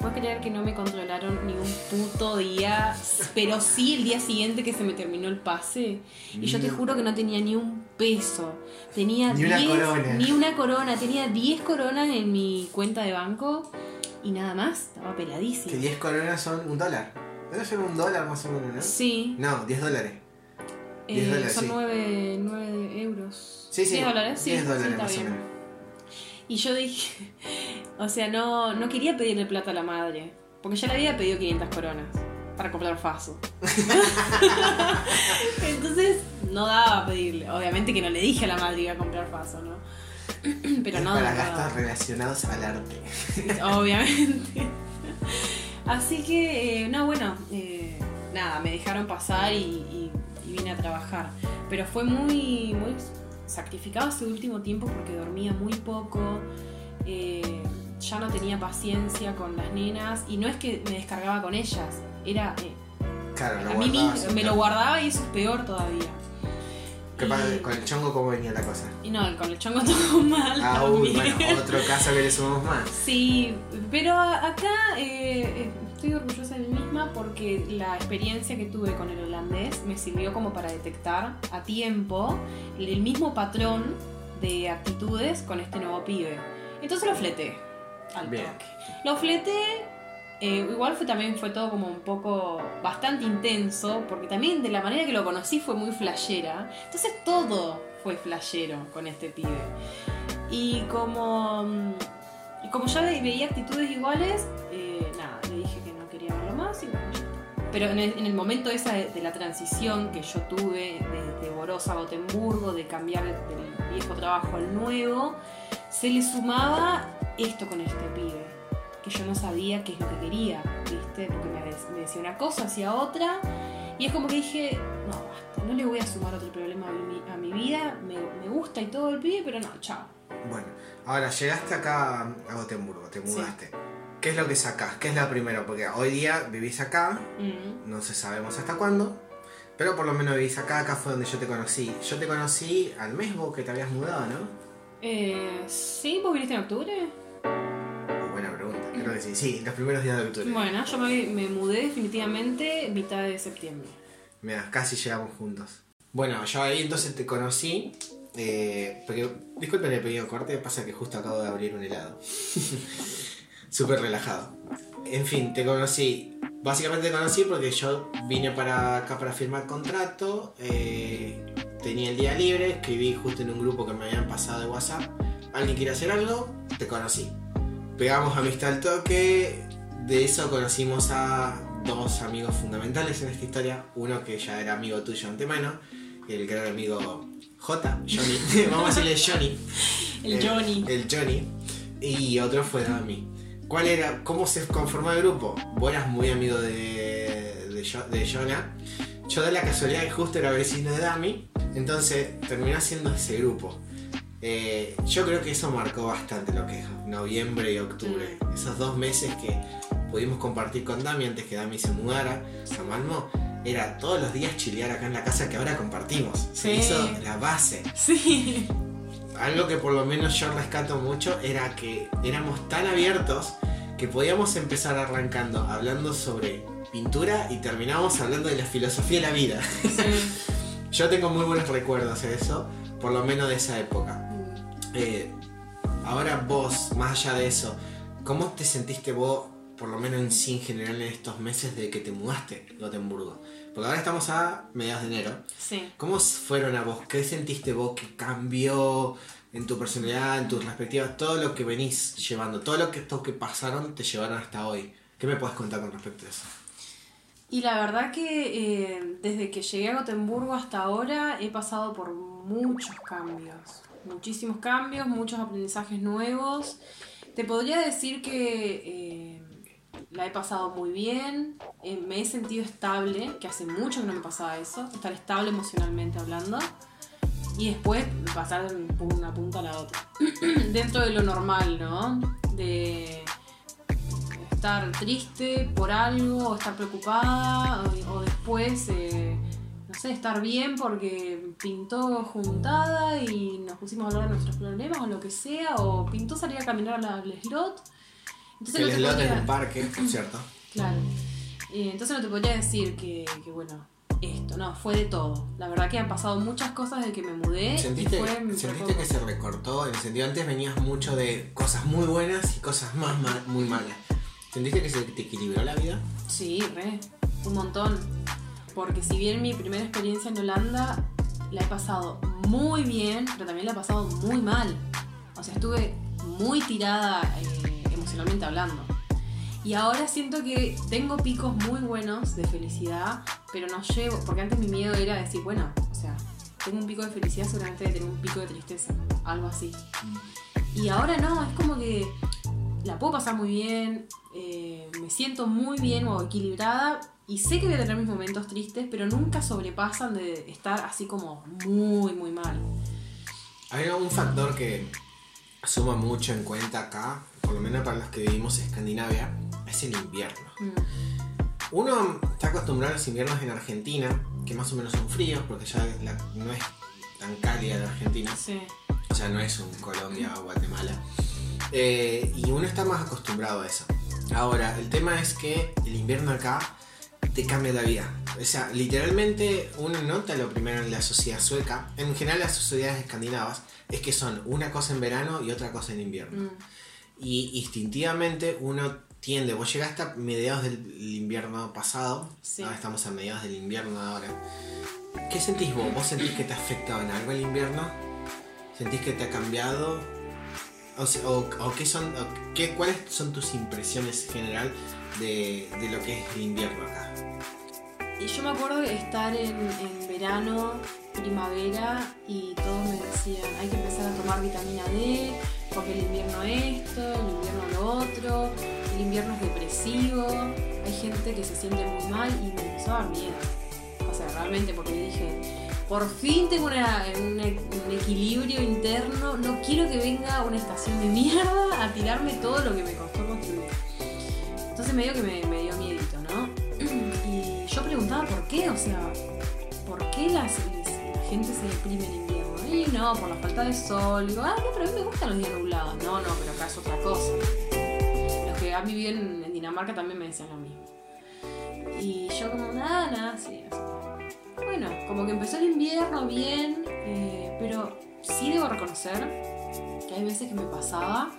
Puedes creer que no me controlaron ni un puto día, pero sí el día siguiente que se me terminó el pase. Y yo te juro que no tenía ni un peso. Tenía ni una corona. Ni una corona. Tenía 10 coronas en mi cuenta de banco y nada más. Estaba peladísimo. Que 10 coronas son un dólar. Debe ser un dólar más o menos, ¿no? Sí. No, 10 dólares. Eh, son 9, 9, euros. Sí, sí. 10 dólares, sí. 10 dólares más o menos. Y yo dije, o sea, no, no quería pedirle plata a la madre, porque ya le había pedido 500 coronas para comprar Faso. Entonces no daba pedirle. Obviamente que no le dije a la madre que iba a comprar Faso, ¿no? Pero no. Para gastos relacionados al arte. Obviamente. Así que, eh, no, bueno, eh, nada, me dejaron pasar y, vine a trabajar. Pero fue muy, muy sacrificado ese último tiempo porque dormía muy poco. Eh, ya no tenía paciencia con las nenas y no es que me descargaba con ellas, era... claro, a mí me lo guardaba y eso es peor todavía. ¿Qué ¿Con el chongo cómo venía la cosa? Y no, con el chongo todo mal. Ah, uy, bueno, otro caso que le sumamos más. Sí, pero acá eh, eh, estoy orgullosa de mí misma porque la experiencia que tuve con el holandés me sirvió como para detectar a tiempo el mismo patrón de actitudes con este nuevo pibe. Entonces lo fleté al Bien. toque. Lo fleté eh, igual fue también fue todo como un poco bastante intenso, porque también de la manera que lo conocí fue muy flashera. Entonces todo fue flashero con este pibe. Y como, mm, como ya veía actitudes iguales, eh, nada, le dije que no quería verlo más y bueno, Pero en el, momento esa de, la transición que yo tuve desde Borosa a Gotemburgo, de cambiar del viejo trabajo al nuevo, se le sumaba esto con este pibe que yo no sabía qué es lo que quería, ¿viste? Porque me, decía una cosa, hacía otra. Y es como que dije, no, basta, no le voy a sumar otro problema a mi, vida, me, gusta y todo el pibe, pero no, chao. Bueno, ahora llegaste acá a Gotemburgo, te mudaste. ¿Qué es lo que sacás? ¿Qué es lo primero? Porque hoy día vivís acá, mm. no sé sabemos hasta cuándo, pero por lo menos vivís acá, acá fue donde yo te conocí. Yo te conocí al mes vos que te habías mudado, ¿no? Eh, sí, vos viniste en octubre sí, los primeros días de octubre. Bueno, yo me, mudé definitivamente mitad de septiembre. Mira, casi llegamos juntos. Bueno, yo ahí entonces te conocí. Eh, porque, disculpen el pedido corte, pasa que justo acabo de abrir un helado. Súper relajado. En fin, te conocí. Básicamente te conocí porque yo vine para acá para firmar contrato. Eh, tenía el día libre, escribí justo en un grupo que me habían pasado de WhatsApp. ¿Alguien quiere hacer algo? Te conocí pegamos amistad al toque. De eso conocimos a dos amigos fundamentales en esta historia. Uno que ya era amigo tuyo antemano, el gran amigo J, Johnny. Vamos a decirle Johnny. El eh, Johnny. El Johnny. Y otro fue Dami. ¿Cuál era? ¿Cómo se conformó el grupo? Vos eras muy amigo de, de, de Jonah. Yo de la casualidad que justo era vecino de Dami. Entonces terminó siendo ese grupo. Eh, yo creo que eso marcó bastante lo que es noviembre y octubre. Mm. Esos dos meses que pudimos compartir con Dami antes que Dami se mudara a Malmo. Era todos los días chilear acá en la casa que ahora compartimos. Se hizo la base. Sí. Algo que por lo menos yo rescato mucho era que éramos tan abiertos que podíamos empezar arrancando hablando sobre pintura y terminamos hablando de la filosofía de la vida. yo tengo muy buenos recuerdos de eso, por lo menos de esa época. Eh, ahora vos, más allá de eso, ¿cómo te sentiste vos, por lo menos en sí en general, en estos meses de que te mudaste a Gotemburgo? Porque ahora estamos a mediados de enero. Sí. ¿Cómo fueron a vos? ¿Qué sentiste vos que cambió en tu personalidad, en tus respectivas, todo lo que venís llevando, todo lo que estos que pasaron te llevaron hasta hoy? ¿Qué me puedes contar con respecto a eso? Y la verdad que eh, desde que llegué a Gotemburgo hasta ahora he pasado por muchos cambios muchísimos cambios, muchos aprendizajes nuevos. Te podría decir que eh, la he pasado muy bien, eh, me he sentido estable, que hace mucho que no me pasaba eso, estar estable emocionalmente hablando, y después pasar de una punta a la otra. Dentro de lo normal, ¿no? De estar triste por algo, o estar preocupada, o, después... Eh, sé, estar bien porque pintó juntada y nos pusimos a hablar de nuestros problemas o lo que sea, o pintó salir a caminar al slot. Entonces el slot es un parque, cierto. Claro. entonces no te podría decir que, bueno, esto, no, fue de todo. La verdad que han pasado muchas cosas desde que me mudé. ¿Sentiste, ¿sentiste que se recortó? En el sentido, antes venías mucho de cosas muy buenas y cosas más muy malas. ¿Sentiste que se te equilibró la vida? Sí, re, un montón. Porque si bien mi primera experiencia en Holanda la he pasado muy bien, pero también la he pasado muy mal. O sea, estuve muy tirada eh, emocionalmente hablando. Y ahora siento que tengo picos muy buenos de felicidad, pero no llevo, porque antes mi miedo era decir, bueno, o sea, tengo un pico de felicidad seguramente de tener un pico de tristeza, algo así. Y ahora no, es como que la puedo pasar muy bien, eh, me siento muy bien o equilibrada y sé que voy a tener mis momentos tristes, pero nunca sobrepasan de estar así como muy, muy mal. Hay un factor que suma mucho en cuenta acá, por lo menos para los que vivimos en Escandinavia, es el invierno. Mm. Uno está acostumbrado a los inviernos en Argentina, que más o menos son fríos, porque ya no es tan cálida la Argentina. O sea, no es un Colombia o Guatemala. Eh, y uno está más acostumbrado a eso. Ahora, el tema es que el invierno acá te cambia la vida. O sea, literalmente uno nota lo primero en la sociedad sueca, en general las sociedades escandinavas, es que son una cosa en verano y otra cosa en invierno. Mm. Y instintivamente uno tiende, vos llegaste a mediados del invierno pasado, ahora estamos a mediados del invierno ahora. ¿Qué sentís vos? ¿Vos sentís que te ha afectado en algo el invierno? ¿Sentís que te ha cambiado? O, qué son, qué, ¿cuáles son tus impresiones en general de, lo que es el invierno acá? Y yo me acuerdo de estar en, verano, primavera, y todos me decían, hay que empezar a tomar vitamina D, porque el invierno esto, el invierno lo otro, el invierno es depresivo, hay gente que se siente muy mal y me empezó a dar miedo. O sea, realmente porque dije, por fin tengo un equilibrio interno, no quiero que venga una estación de mierda a tirarme todo lo que me costó construir. Entonces medio que me, dio miedito, ¿no? Y yo preguntaba por qué, o sea, ¿por qué la gente se deprime en invierno? Y no, por la falta de sol. Digo, ah, no, pero a mí me gustan los días nublados. No, no, pero acá es otra cosa. Los que han vivido en, Dinamarca también me decían lo mismo. Y yo como, nada, nada, sí. Bueno, como que empezó el invierno bien, eh, pero sí debo reconocer que hay veces que me pasaba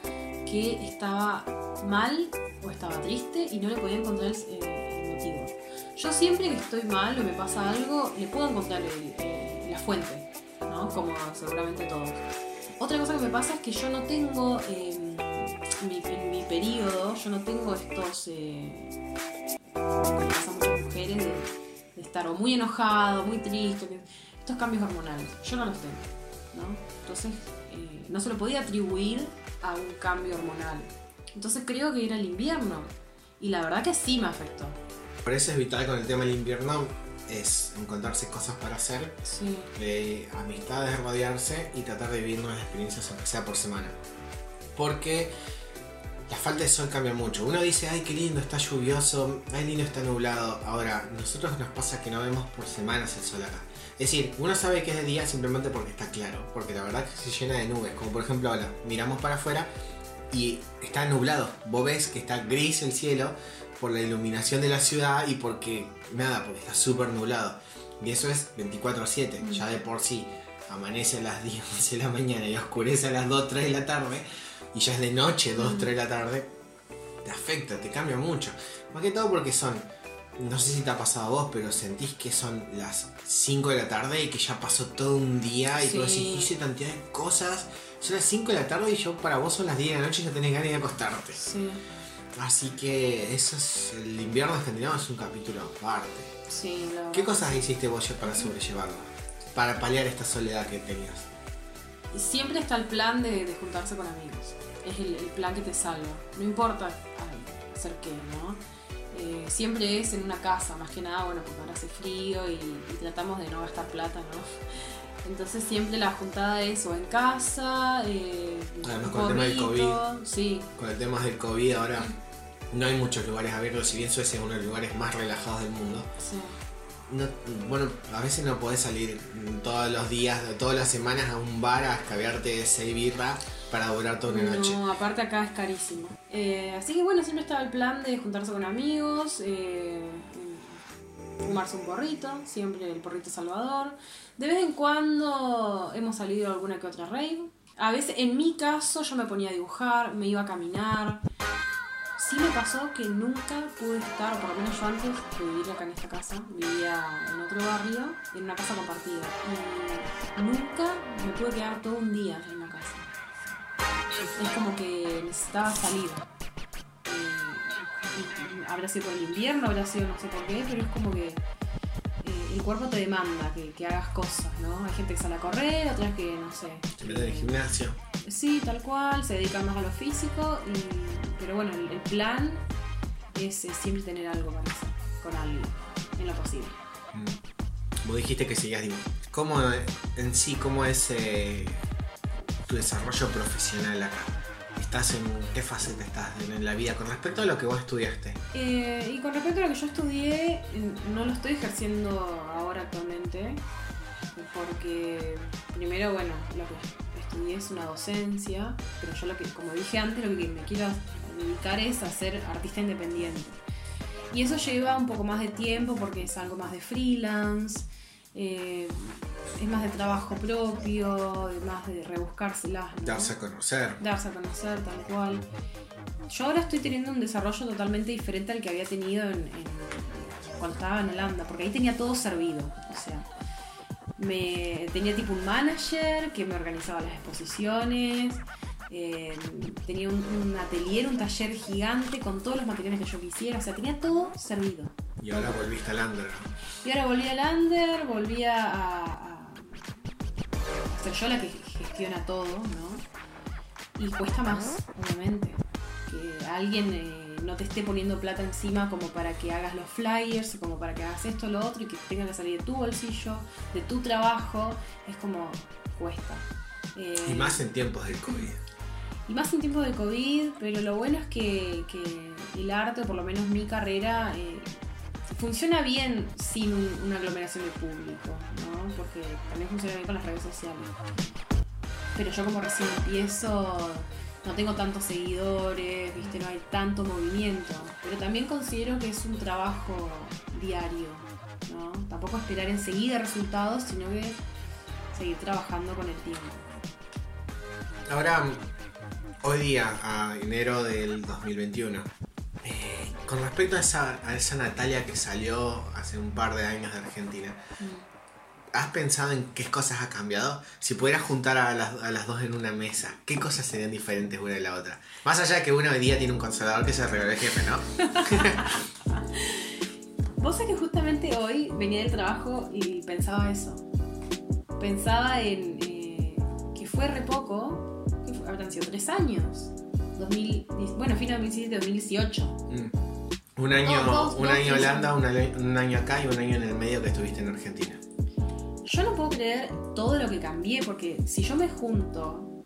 que estaba mal o estaba triste y no le podía encontrar el, eh, motivo. Yo siempre que estoy mal o me pasa algo, le puedo encontrar eh, la fuente como seguramente todos. Otra cosa que me pasa es que yo no tengo, em, en mi periodo, yo no tengo estos, eh, pasa muchas mujeres, de, estar o muy enojado, muy triste, estos cambios hormonales. Yo no los tengo, ¿no? Entonces, eh, no se lo podía atribuir a un cambio hormonal. Entonces creo que era el invierno. Y la verdad que sí me afectó. Por eso es vital con el tema del invierno es encontrarse cosas para hacer, eh, amistades, rodearse y tratar de vivir nuevas experiencias, aunque sea por semana. Porque la falta de sol cambia mucho. Uno dice, ay, qué lindo, está lluvioso, ay, lindo, está nublado. Ahora, nosotros nos pasa que no vemos por semanas el sol acá. Es decir, uno sabe que es de día simplemente porque está claro, porque la verdad que se llena de nubes. Como por ejemplo ahora, miramos para afuera y está nublado. Vos ves que está gris el cielo por la iluminación de la ciudad y porque, nada, porque está súper nublado. Y eso es 24/7, mm. ya de por sí amanece a las 10, de la mañana y oscurece a las 2, 3 de la tarde, y ya es de noche, 2, 3 mm. de la tarde, te afecta, te cambia mucho. Más que todo porque son, no sé si te ha pasado a vos, pero sentís que son las 5 de la tarde y que ya pasó todo un día y sí. que hice cantidad de cosas. Son las 5 de la tarde y yo para vos son las 10 de la noche y ya tenés ganas de acostarte. Sí. Así que eso es, el invierno escandinavo es un capítulo aparte. Sí, ¿Qué cosas hiciste vos para sobrellevarlo? Para paliar esta soledad que tenías. Siempre está el plan de, juntarse con amigos. Es el, plan que te salva. No importa hacer qué, ¿no? Eh, siempre es en una casa, más que nada, bueno, porque ahora hace frío y, tratamos de no gastar plata, ¿no? Entonces siempre la juntada es o en casa, eh, Además, con el tema del COVID. Sí. Con el tema del COVID ahora no hay muchos lugares abiertos, si bien Suecia es uno de los lugares más relajados del mundo. bueno, a veces no podés salir todos los días, todas las semanas a un bar a escabearte seis birra para durar toda una noche. No, aparte acá es carísimo. Eh, así que bueno, siempre estaba el plan de juntarse con amigos, eh, fumarse un porrito, siempre el porrito Salvador. De vez en cuando hemos salido alguna que otra rave. A veces, en mi caso, yo me ponía a dibujar, me iba a caminar sí me pasó que nunca pude estar, o por lo menos yo antes de vivir acá en esta casa, vivía en otro barrio, en una casa compartida. Y nunca me pude quedar todo un día en la. Es como que necesitaba salir. Eh, habrá sido por el invierno, habrá sido no sé por qué, pero es como que eh, el cuerpo te demanda que, hagas cosas, ¿no? Hay gente que sale a correr, otras que, no sé. Se mete en el gimnasio. Sí, tal cual, se dedica más a lo físico, pero bueno, el, plan es, siempre tener algo para hacer con alguien, en lo posible. Mm. Vos dijiste que seguías, digo, ¿cómo en sí, cómo es eh, tu desarrollo profesional acá? ¿Estás en qué faceta estás en la vida con respecto a lo que vos estudiaste? Eh, y con respecto a lo que yo estudié, no lo estoy ejerciendo ahora actualmente, porque primero, bueno, lo que y es una docencia, pero yo lo que, como dije antes, lo que me quiero dedicar es a ser artista independiente. Y eso lleva un poco más de tiempo porque es algo más de freelance, eh, es más de trabajo propio, es más de rebuscárselas. Darse a conocer. Darse a conocer, tal cual. Yo ahora estoy teniendo un desarrollo totalmente diferente al que había tenido en, cuando estaba en Holanda, porque ahí tenía todo servido. O sea, me tenía tipo un manager que me organizaba las exposiciones. Eh, tenía un, atelier, un taller gigante con todos los materiales que yo quisiera. O sea, tenía todo servido. Y ahora volviste al Under. Y ahora volví al Under, volví a, a, ser yo la que gestiona todo, ¿no? Y cuesta más, obviamente. Que alguien. Eh, no te esté poniendo plata encima como para que hagas los flyers, como para que hagas esto, lo otro, y que tenga que salir de tu bolsillo, de tu trabajo, es como cuesta. y más en tiempos del COVID. Y más en tiempos de COVID, pero lo bueno es que, el arte, por lo menos mi carrera, eh, funciona bien sin una aglomeración de público, ¿no? Porque también funciona bien con las redes sociales. Pero yo como recién empiezo, no tengo tantos seguidores, ¿viste? no hay tanto movimiento. Pero también considero que es un trabajo diario. ¿no? Tampoco esperar enseguida resultados, sino que seguir trabajando con el tiempo. Ahora, hoy día, a enero del 2021, eh, con respecto a esa, a esa Natalia que salió hace un par de años de Argentina, mm. ¿Has pensado en qué cosas ha cambiado? Si pudieras juntar a las, dos en una mesa, ¿qué cosas serían diferentes una de la otra? Más allá de que uno hoy día tiene un consolador que se regaló el jefe, ¿no? Vos sabés que justamente hoy venía del trabajo y pensaba eso. Pensaba en eh, que fue re poco, que habrán sido tres años. 2000, bueno, fin de 2017, 2018. Mm. Un año, un año Holanda, un año acá y un año en el medio que estuviste en Argentina. Yo no puedo creer todo lo que cambié, porque si yo me junto,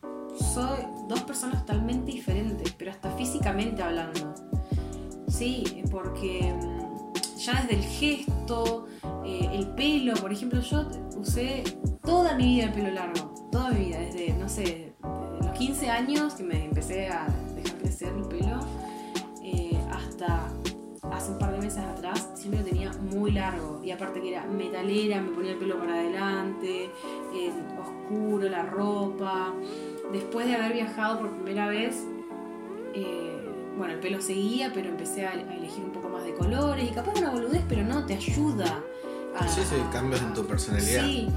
soy dos personas totalmente diferentes, pero hasta físicamente hablando. Sí, porque mm, ya desde el gesto, eh, el pelo, por ejemplo, yo usé toda mi vida el pelo largo, toda mi vida, desde, no sé, los 15 años que me empecé a dejar crecer el pelo, eh, hasta hace un par de meses atrás siempre lo tenía muy largo y aparte que era metalera, me ponía el pelo para adelante, oscuro, la ropa. Después de haber viajado por primera vez, eh, bueno, el pelo seguía, pero empecé a, elegir un poco más de colores y capaz una boludez, pero no, te ayuda. A, sí, sí, cambios en tu personalidad. Sí,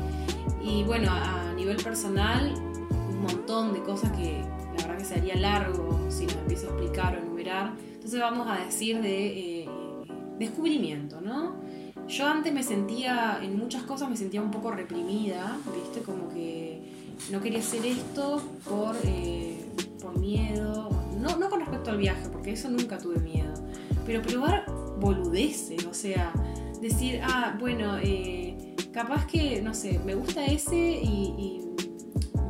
y bueno, a nivel personal, un montón de cosas que la verdad que sería largo si nos empiezo a explicar o enumerar. Entonces vamos a decir de... Eh, descubrimiento, ¿no? Yo antes me sentía, en muchas cosas me sentía un poco reprimida, ¿viste? Como que no quería hacer esto por, eh, por miedo, no, no con respecto al viaje, porque eso nunca tuve miedo, pero probar boludeces, o sea, decir, ah, bueno, eh, capaz que, no sé, me gusta ese y,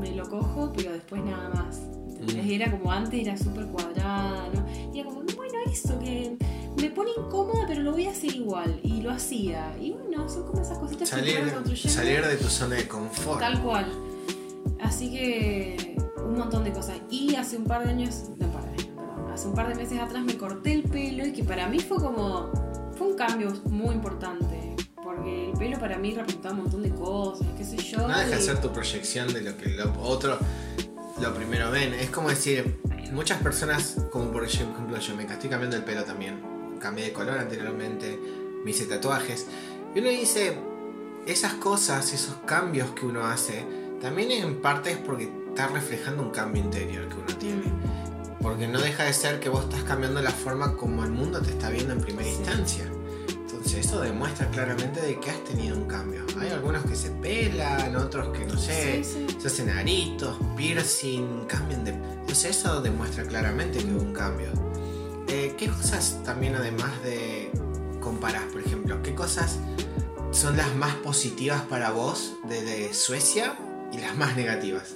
me lo cojo, pero después nada más. Mm. Era como antes, era súper cuadrada, ¿no? Y era como, bueno, eso, que me pone incómoda, pero lo voy a hacer igual. Y lo hacía. Y bueno, son como esas cositas salir, que construyendo. Salir de tu zona de confort. Tal cual. Así que un montón de cosas. Y hace un par de años, no, par de años, perdón, hace un par de meses atrás me corté el pelo y que para mí fue como, fue un cambio muy importante. Porque el pelo para mí representaba un montón de cosas, qué sé yo. No deja de ser tu proyección de lo que lo otro lo primero ven. Es como decir, muchas personas, como por ejemplo yo, me estoy cambiando el pelo también. Cambié de color anteriormente, me hice tatuajes. Y uno dice, esas cosas, esos cambios que uno hace, también en parte es porque está reflejando un cambio interior que uno tiene. Porque no deja de ser que vos estás cambiando la forma como el mundo te está viendo en primera instancia. Entonces eso demuestra claramente de que has tenido un cambio. Hay algunos que se pelan, otros que no sé, se hacen aritos, piercing, cambian de... Entonces eso demuestra claramente que hubo un cambio. Eh, ¿Qué cosas también además de comparar, por ejemplo? ¿Qué cosas son las más positivas para vos de, Suecia y las más negativas?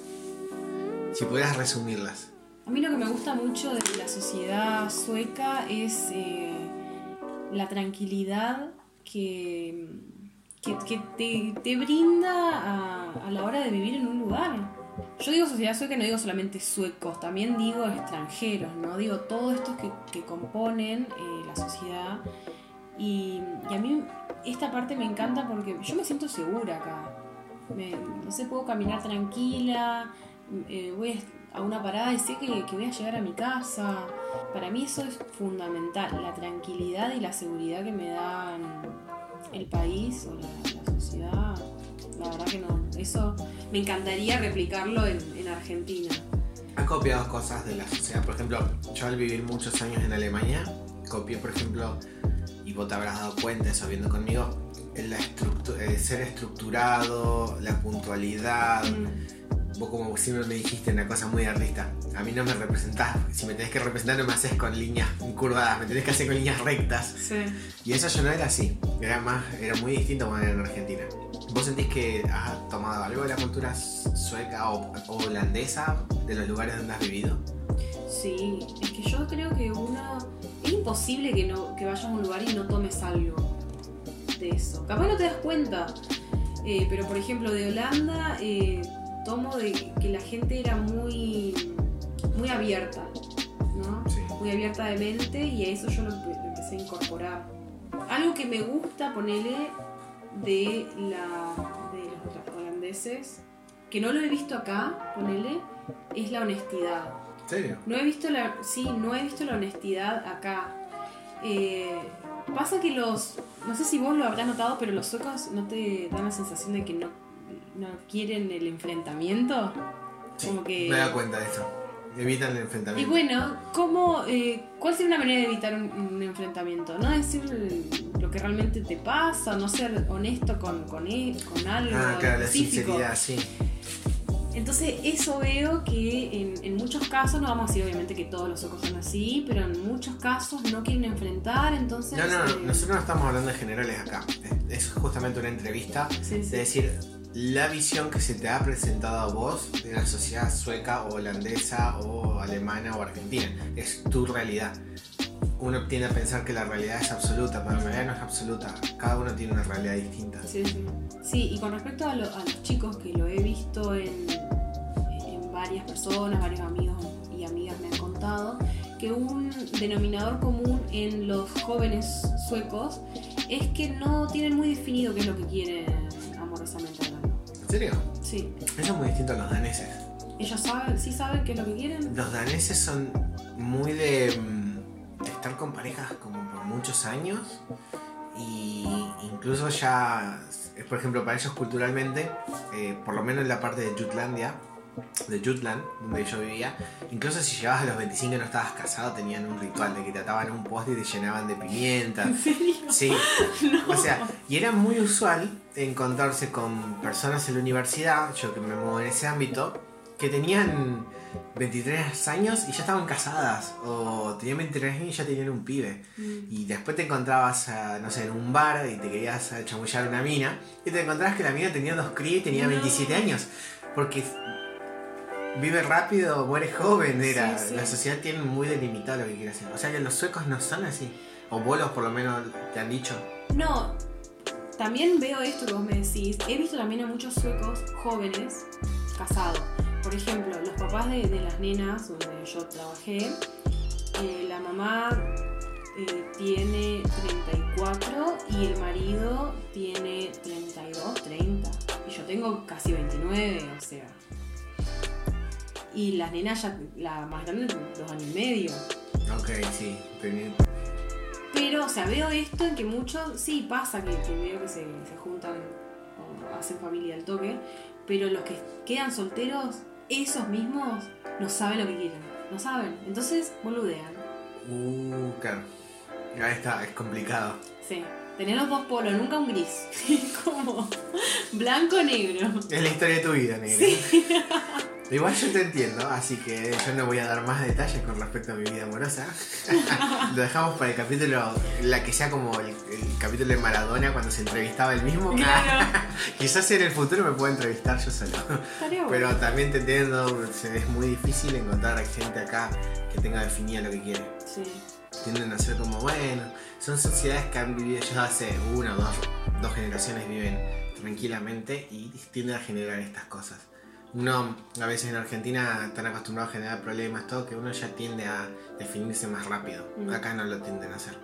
Si pudieras resumirlas. A mí lo que me gusta mucho de la sociedad sueca es eh, la tranquilidad que, que, te, brinda a, la hora de vivir en un lugar. Yo digo sociedad sueca, no digo solamente suecos, también digo extranjeros, ¿no? Digo todos estos que, componen eh, la sociedad. Y, a mí esta parte me encanta porque yo me siento segura acá. no sé, puedo caminar tranquila, eh, voy a una parada y sé que, que voy a llegar a mi casa. Para mí eso es fundamental, la tranquilidad y la seguridad que me dan el país o la, sociedad. La verdad que no, eso me encantaría replicarlo en, Argentina. ¿Has copiado cosas de la sociedad? Por ejemplo, yo al vivir muchos años en Alemania, copié, por ejemplo, y vos te habrás dado cuenta, eso viendo conmigo, el, ser estructurado, la puntualidad. Mm vos como siempre me dijiste una cosa muy artista, a mí no me representás, si me tenés que representar no me haces con líneas curvadas, me tenés que hacer con líneas rectas. Sí. Y eso yo no era así, era más, era muy distinto cuando era en Argentina. ¿Vos sentís que has tomado algo de la cultura sueca o, holandesa de los lugares donde has vivido? Sí, es que yo creo que uno... Es imposible que, no, que vayas a un lugar y no tomes algo de eso. Capaz no te das cuenta, eh, pero por ejemplo de Holanda... Eh, tomo de que la gente era muy, muy abierta, ¿no? Muy abierta de mente y a eso yo lo, empecé a incorporar. Algo que me gusta ponerle de, la, de los holandeses, que no lo he visto acá, ponele, es la honestidad. ¿En serio? No he visto la, sí, no he visto la honestidad acá. Eh, pasa que los, no sé si vos lo habrás notado, pero los suecos no te dan la sensación de que no no quieren el enfrentamiento. como que... Me da cuenta de eso. Evitan el enfrentamiento. Y bueno, ¿cómo, eh, ¿cuál sería una manera de evitar un, enfrentamiento? No decir lo que realmente te pasa, no ser honesto con, con, e, con algo. Ah, claro, la sinceridad, sí. Entonces eso veo que en, muchos casos, no vamos a decir obviamente que todos los ojos son así, pero en muchos casos no quieren enfrentar, entonces... No, no, eh, nosotros no estamos hablando de generales acá. Es justamente una entrevista de decir, la visión que se te ha presentado a vos de la sociedad sueca o holandesa o alemana o argentina. Es tu realidad. Uno tiende a pensar que la realidad es absoluta, pero en realidad no es absoluta. Cada uno tiene una realidad distinta. Sí, sí. sí y con respecto a, los chicos que lo he visto en, en varias personas, varios amigos y amigas me han contado, que un denominador común en los jóvenes suecos es que no tienen muy definido qué es lo que quieren ¿En serio? Sí. Eso es muy distinto a los daneses. ¿Ellos saben, sí saben qué es lo que quieren? Los daneses son muy de, mm, estar con parejas como por muchos años y incluso ya, por ejemplo, para ellos culturalmente, eh, por lo menos en la parte de Jutlandia, de Jutland, donde yo vivía, incluso si llegabas a los 25 y no estabas casado, tenían un ritual de que te ataban un poste y te llenaban de pimienta. ¿En serio? Sí. O sea, y era muy usual encontrarse con personas en la universidad, yo que me muevo en ese ámbito, que tenían 23 años y ya estaban casadas, o tenían 23 años y ya tenían un pibe. Mm. Y después te encontrabas, no sé, en un bar y te querías chamullar una mina, y te encontrabas que la mina tenía dos crías y tenía 27 años. Porque vive rápido, muere joven, era. La sociedad tiene muy delimitado lo que quiere hacer. O sea que los suecos no son así. O bolos por lo menos te han dicho. No, también veo esto que vos me decís. He visto también a muchos suecos jóvenes casados. Por ejemplo, los papás de, las nenas donde yo trabajé, eh, la mamá eh, tiene 34 y el marido tiene 32, 30. Y yo tengo casi 29, o sea. Y las nenas ya, la más grande, dos años y medio. Ok, sí. Pero, o sea, veo esto en que muchos, sí, pasa que, veo que se, se juntan o hacen familia al toque, pero los que quedan solteros, esos mismos, no saben lo que quieren. No saben. Entonces, boludean. Uh, claro. Ahí está, es complicado. Sí. Tener los dos polos, nunca un gris. Como blanco-negro. Es la historia de tu vida, negro. Sí. Igual yo te entiendo, así que yo no voy a dar más detalles con respecto a mi vida amorosa. Lo dejamos para el capítulo, la que sea como el, capítulo de Maradona cuando se entrevistaba él mismo. Quizás en el futuro me pueda entrevistar yo solo. Pero también te entiendo, es muy difícil encontrar gente acá que tenga definida lo que quiere. Sí. Tienden a ser como, bueno, son sociedades que han vivido ya hace una o dos, dos generaciones, viven tranquilamente y tienden a generar estas cosas uno a veces en Argentina están acostumbrados a generar problemas, todo, que uno ya tiende a definirse más rápido. Mm. Acá no lo tienden a hacer.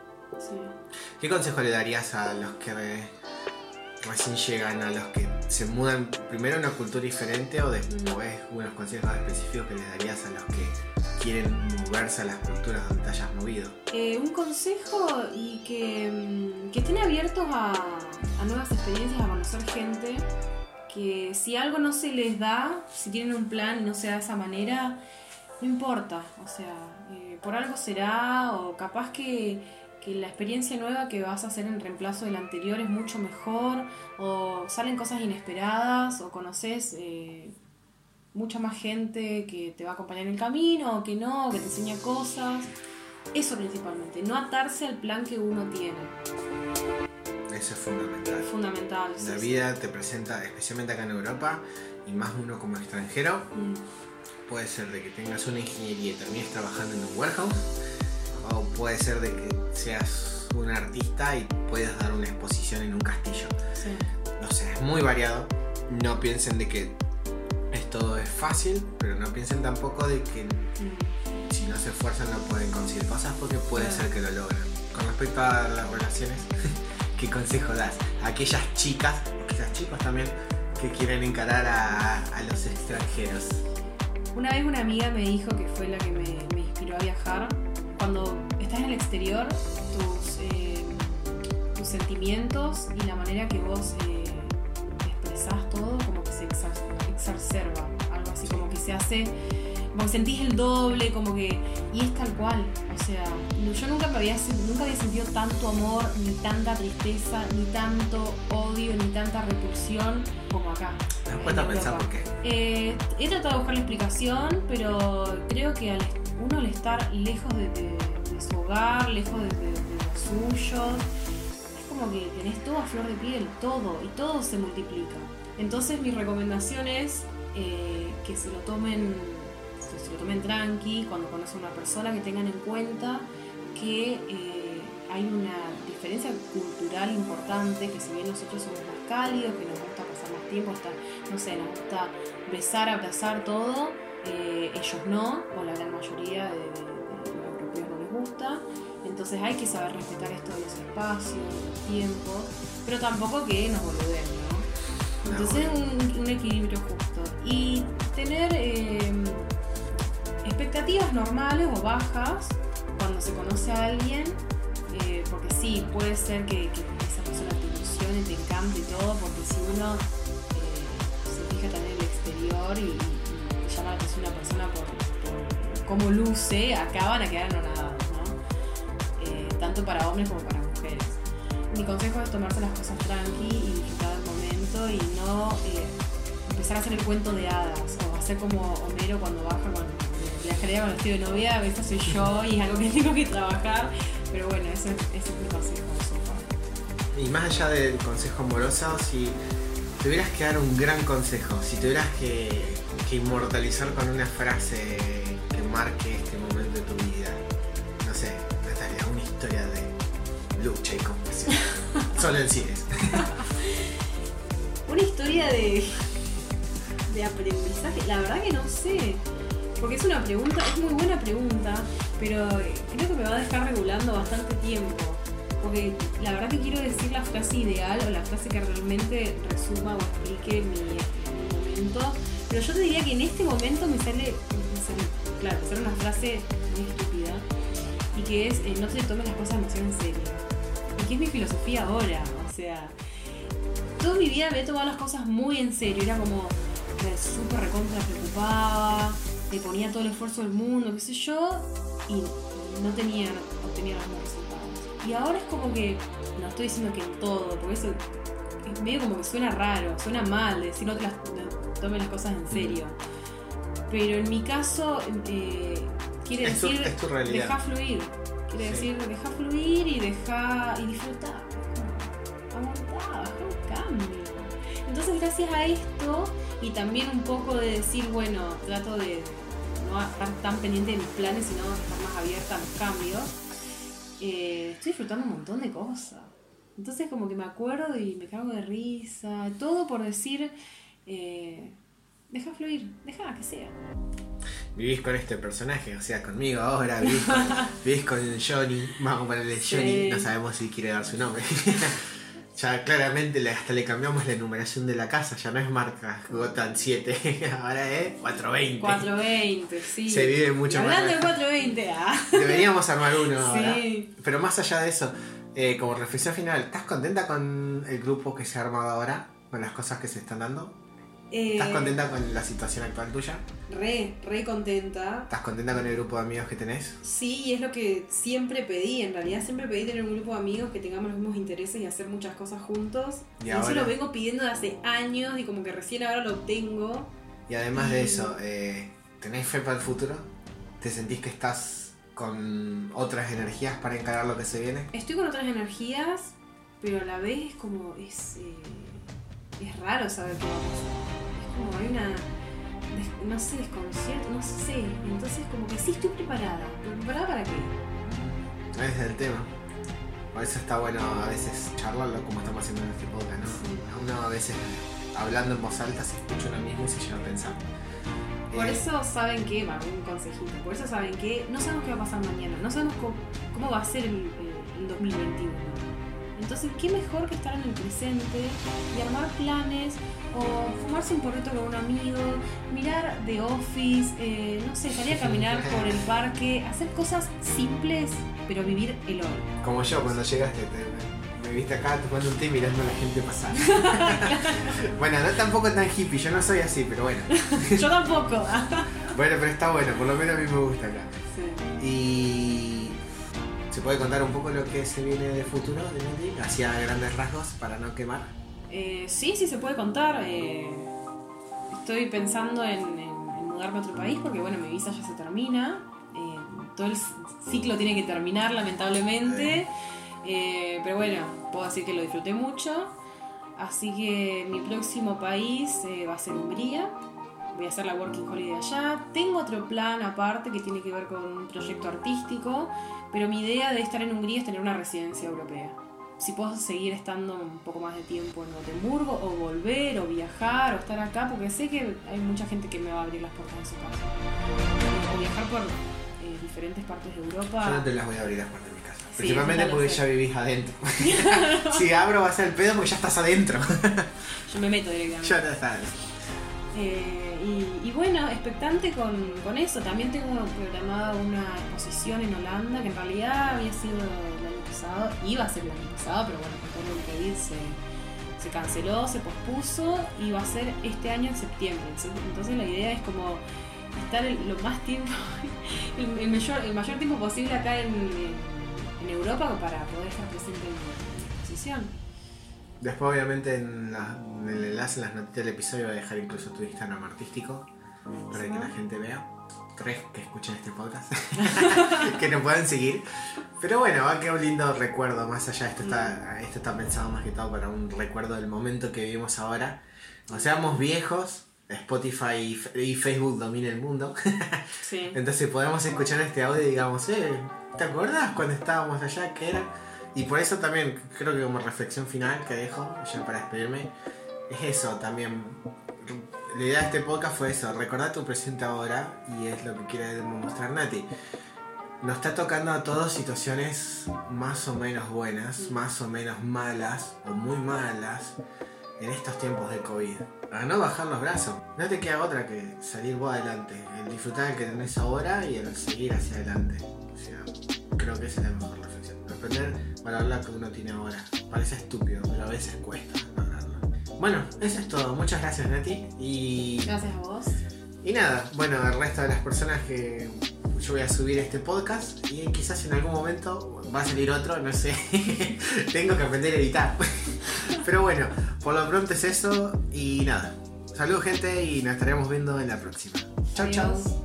¿Qué consejo le darías a los que recién llegan, a los que se mudan primero a una cultura diferente o después mm. unos consejos específicos que les darías a los que quieren moverse a las culturas donde te hayas movido? Eh, un consejo y que, mm, que estén abiertos a, a nuevas experiencias, a conocer gente que si algo no se les da, si tienen un plan y no se da de esa manera, no importa, o sea, eh, por algo será, o capaz que, la experiencia nueva que vas a hacer en reemplazo de la anterior es mucho mejor, o salen cosas inesperadas, o conoces eh, mucha más gente que te va a acompañar en el camino, o que no, que te enseña cosas. Eso principalmente, no atarse al plan que uno tiene. Eso es fundamental. Fundamental. La vida te presenta, especialmente acá en Europa, y más uno como extranjero, mm. puede ser de que tengas una ingeniería y termines trabajando en un warehouse, o puede ser de que seas un artista y puedas dar una exposición en un castillo. Sí. No sé, es muy variado. No piensen de que esto es fácil, pero no piensen tampoco de que mm. si no se esfuerzan no pueden conseguir cosas porque puede ser que lo logren. Con respecto a las relaciones, ¿qué consejo das a aquellas chicas, o quizás chicos también, que quieren encarar a, los extranjeros? Una vez una amiga me dijo que fue la que me, inspiró a viajar. Cuando estás en el exterior, tus, eh, tus sentimientos y la manera que vos eh, expresás todo, como que se exacerba, algo así, como que se hace como sentís el doble, como que. Y es tal cual. O sea, yo nunca, me había, nunca había sentido tanto amor, ni tanta tristeza, ni tanto odio, ni tanta repulsión como acá. ¿Me das pensar por qué? Eh, he tratado de buscar la explicación, pero creo que al, uno al estar lejos de, su hogar, lejos de, los suyos, es como que tenés todo a flor de piel, todo, y todo se multiplica. Entonces mi recomendación es eh, que se lo tomen se lo tomen tranqui, cuando conocen a una persona, que tengan en cuenta que eh, hay una diferencia cultural importante, que si bien nosotros somos más cálidos, que nos gusta pasar más tiempo, estar, no sé, nos gusta besar, abrazar todo, eh, ellos no, o la gran mayoría de, los europeos no les gusta. Entonces hay que saber respetar esto de los espacios, los tiempos, pero tampoco que nos volvemos, ¿no? Entonces un, un, equilibrio justo. Y tener eh, expectativas normales o bajas cuando se conoce a alguien, eh, porque sí, puede ser que, esa persona te ilusione, te encante y todo, porque si uno eh, se fija también en el exterior y, llama la atención a una persona por, cómo luce, acá van a quedar nada ¿no? Eh, tanto para hombres como para mujeres. Mi consejo es tomarse las cosas tranqui y disfrutar el momento y no empezar a hacer el cuento de hadas o hacer como Homero cuando baja con la escalera con vestido de novia, a veces soy yo y es algo que tengo que trabajar, pero bueno, ese, es mi consejo. Y más allá del consejo amoroso, si tuvieras que dar un gran consejo, si tuvieras que, inmortalizar con una frase que marque este momento de tu vida, no sé, Natalia, una historia de lucha y compasión. Solo en cines. una historia de, de aprendizaje, la verdad que no sé. Porque es una pregunta, es muy buena pregunta, pero creo que me va a dejar regulando bastante tiempo. Porque la verdad que quiero decir la frase ideal o la frase que realmente resuma o explique mi, momento, Pero yo te diría que en este momento me sale, claro, me una frase muy estúpida y que es eh, no te tomes las cosas demasiado en serio. Y que es mi filosofía ahora, o sea, toda mi vida me he tomado las cosas muy en serio, era como súper recontra preocupaba, le ponía todo el esfuerzo del mundo, qué sé yo, y no tenía, no obtenía los mismos resultados. Y ahora es como que, no estoy diciendo que en todo, porque eso es medio como que suena raro, suena mal, decir no te las, tomen las cosas en serio. Pero en mi caso, eh, quiere decir, deja fluir. Quiere decir, deja fluir y deja y disfrutar. Aguantá, baja un cambio. Entonces, gracias a esto y también un poco de decir, bueno, trato de estar tan pendiente de mis planes, sino estar más abierta a los cambios, eh, estoy disfrutando un montón de cosas. Entonces como que me acuerdo y me cago de risa, todo por decir, eh, deja fluir, deja que sea. Vivís con este personaje, o sea, conmigo ahora, vivís con, Johnny, vamos a ponerle Johnny, no sabemos si quiere dar su nombre. ya claramente hasta le cambiamos la numeración de la casa, ya no es marca Gotan 7, ahora es 420. 420, sí. Se vive mucho más. Hablando de 420, ah. Deberíamos armar uno ahora. Pero más allá de eso, eh, como reflexión final, ¿estás contenta con el grupo que se ha armado ahora? ¿Con las cosas que se están dando? ¿Estás eh, contenta con la situación actual tuya? Re, re contenta. ¿Estás contenta con el grupo de amigos que tenés? Sí, es lo que siempre pedí, en realidad siempre pedí tener un grupo de amigos que tengamos los mismos intereses y hacer muchas cosas juntos. Y, eso lo vengo pidiendo de hace años y como que recién ahora lo tengo. Y además de eso, eh, ¿tenés fe para el futuro? ¿Te sentís que estás con otras energías para encarar lo que se viene? Estoy con otras energías, pero a la vez es como. es, eh, es raro saber qué va a pasar. Es como hay una. no sé, desconcierto, no sé. Entonces, como que sí estoy preparada. ¿Preparada para qué? Ese es el tema. Por eso está bueno a veces charlarlo como estamos haciendo en este podcast, ¿no? Uno a veces hablando en voz alta se escucha uno mismo y se lleva a pensar. Por eso saben que, un consejito, por eso saben que no sabemos qué va a pasar mañana, no sabemos cómo, va a ser el, 2021. Entonces, ¿qué mejor que estar en el presente y armar planes o fumarse un porrito con un amigo, mirar The Office, eh, no sé, salir a caminar por el parque, hacer cosas simples, pero vivir el hoy. Como yo cuando llegaste, me viste acá tomando un té mirando a la gente pasar. bueno, no tampoco tan hippie, yo no soy así, pero bueno. yo tampoco. bueno, pero está bueno, por lo menos a mí me gusta acá. Sí. Y ¿se puede contar un poco lo que se viene de futuro de Nati? Hacia grandes rasgos para no quemar. Eh, sí, sí se puede contar. Eh, estoy pensando en, mudarme a otro país porque bueno, mi visa ya se termina. Eh, todo el ciclo tiene que terminar lamentablemente. Eh, pero bueno, puedo decir que lo disfruté mucho. Así que mi próximo país eh, va a ser Hungría. Voy a hacer la Working Holiday allá. Tengo otro plan aparte que tiene que ver con un proyecto artístico, pero mi idea de estar en Hungría es tener una residencia europea. Si puedo seguir estando un poco más de tiempo en Gotemburgo, o volver, o viajar, o estar acá, porque sé que hay mucha gente que me va a abrir las puertas de su casa. O viajar por eh, diferentes partes de Europa. Yo no te las voy a abrir las puertas Principalmente porque ya vivís adentro. si abro va a ser el pedo porque ya estás adentro. Yo me meto directamente. Ya sabes. Eh, y, bueno, expectante con, eso. También tengo programada una exposición en Holanda que en realidad había sido el año pasado, iba a ser el año pasado, pero bueno, con todo el COVID se, se canceló, se pospuso y va a ser este año en septiembre. Entonces la idea es como estar lo más tiempo, el, mayor, el mayor tiempo posible acá en en Europa para poder estar presente en la exposición. Después, obviamente, en, el enlace, en las noticias del episodio, voy a dejar incluso tu Instagram artístico para que la gente vea. Tres que escuchen este podcast, que nos puedan seguir. Pero bueno, va a quedar un lindo recuerdo. Más allá, esto está, esto está pensado más que todo para un recuerdo del momento que vivimos ahora. O seamos viejos, Spotify y Facebook domina el mundo. Sí. Entonces podemos escuchar este audio y digamos, eh, ¿Te acuerdas cuando estábamos allá? que era? Y por eso también, creo que como reflexión final que dejo, ya para despedirme, es eso también. La idea de este podcast fue eso, recordar tu presente ahora y es lo que quiere demostrar Nati. Nos está tocando a todos situaciones más o menos buenas, más o menos malas o muy malas. en estos tiempos de COVID. A no bajar los brazos. No te queda otra que salir vos adelante. El disfrutar el que tenés ahora y el seguir hacia adelante. O sea, creo que esa es la mejor para hablar que uno tiene ahora. Parece estúpido, pero a veces cuesta lograrlo. Bueno, eso es todo. Muchas gracias, Nati. Y... Gracias a vos. Y nada, bueno, el resto de las personas que yo voy a subir este podcast y quizás en algún momento va a salir otro, no sé. Tengo que aprender a editar. Pero bueno, por lo pronto es eso y nada. Saludos gente y nos estaremos viendo en la próxima. Chao, chao.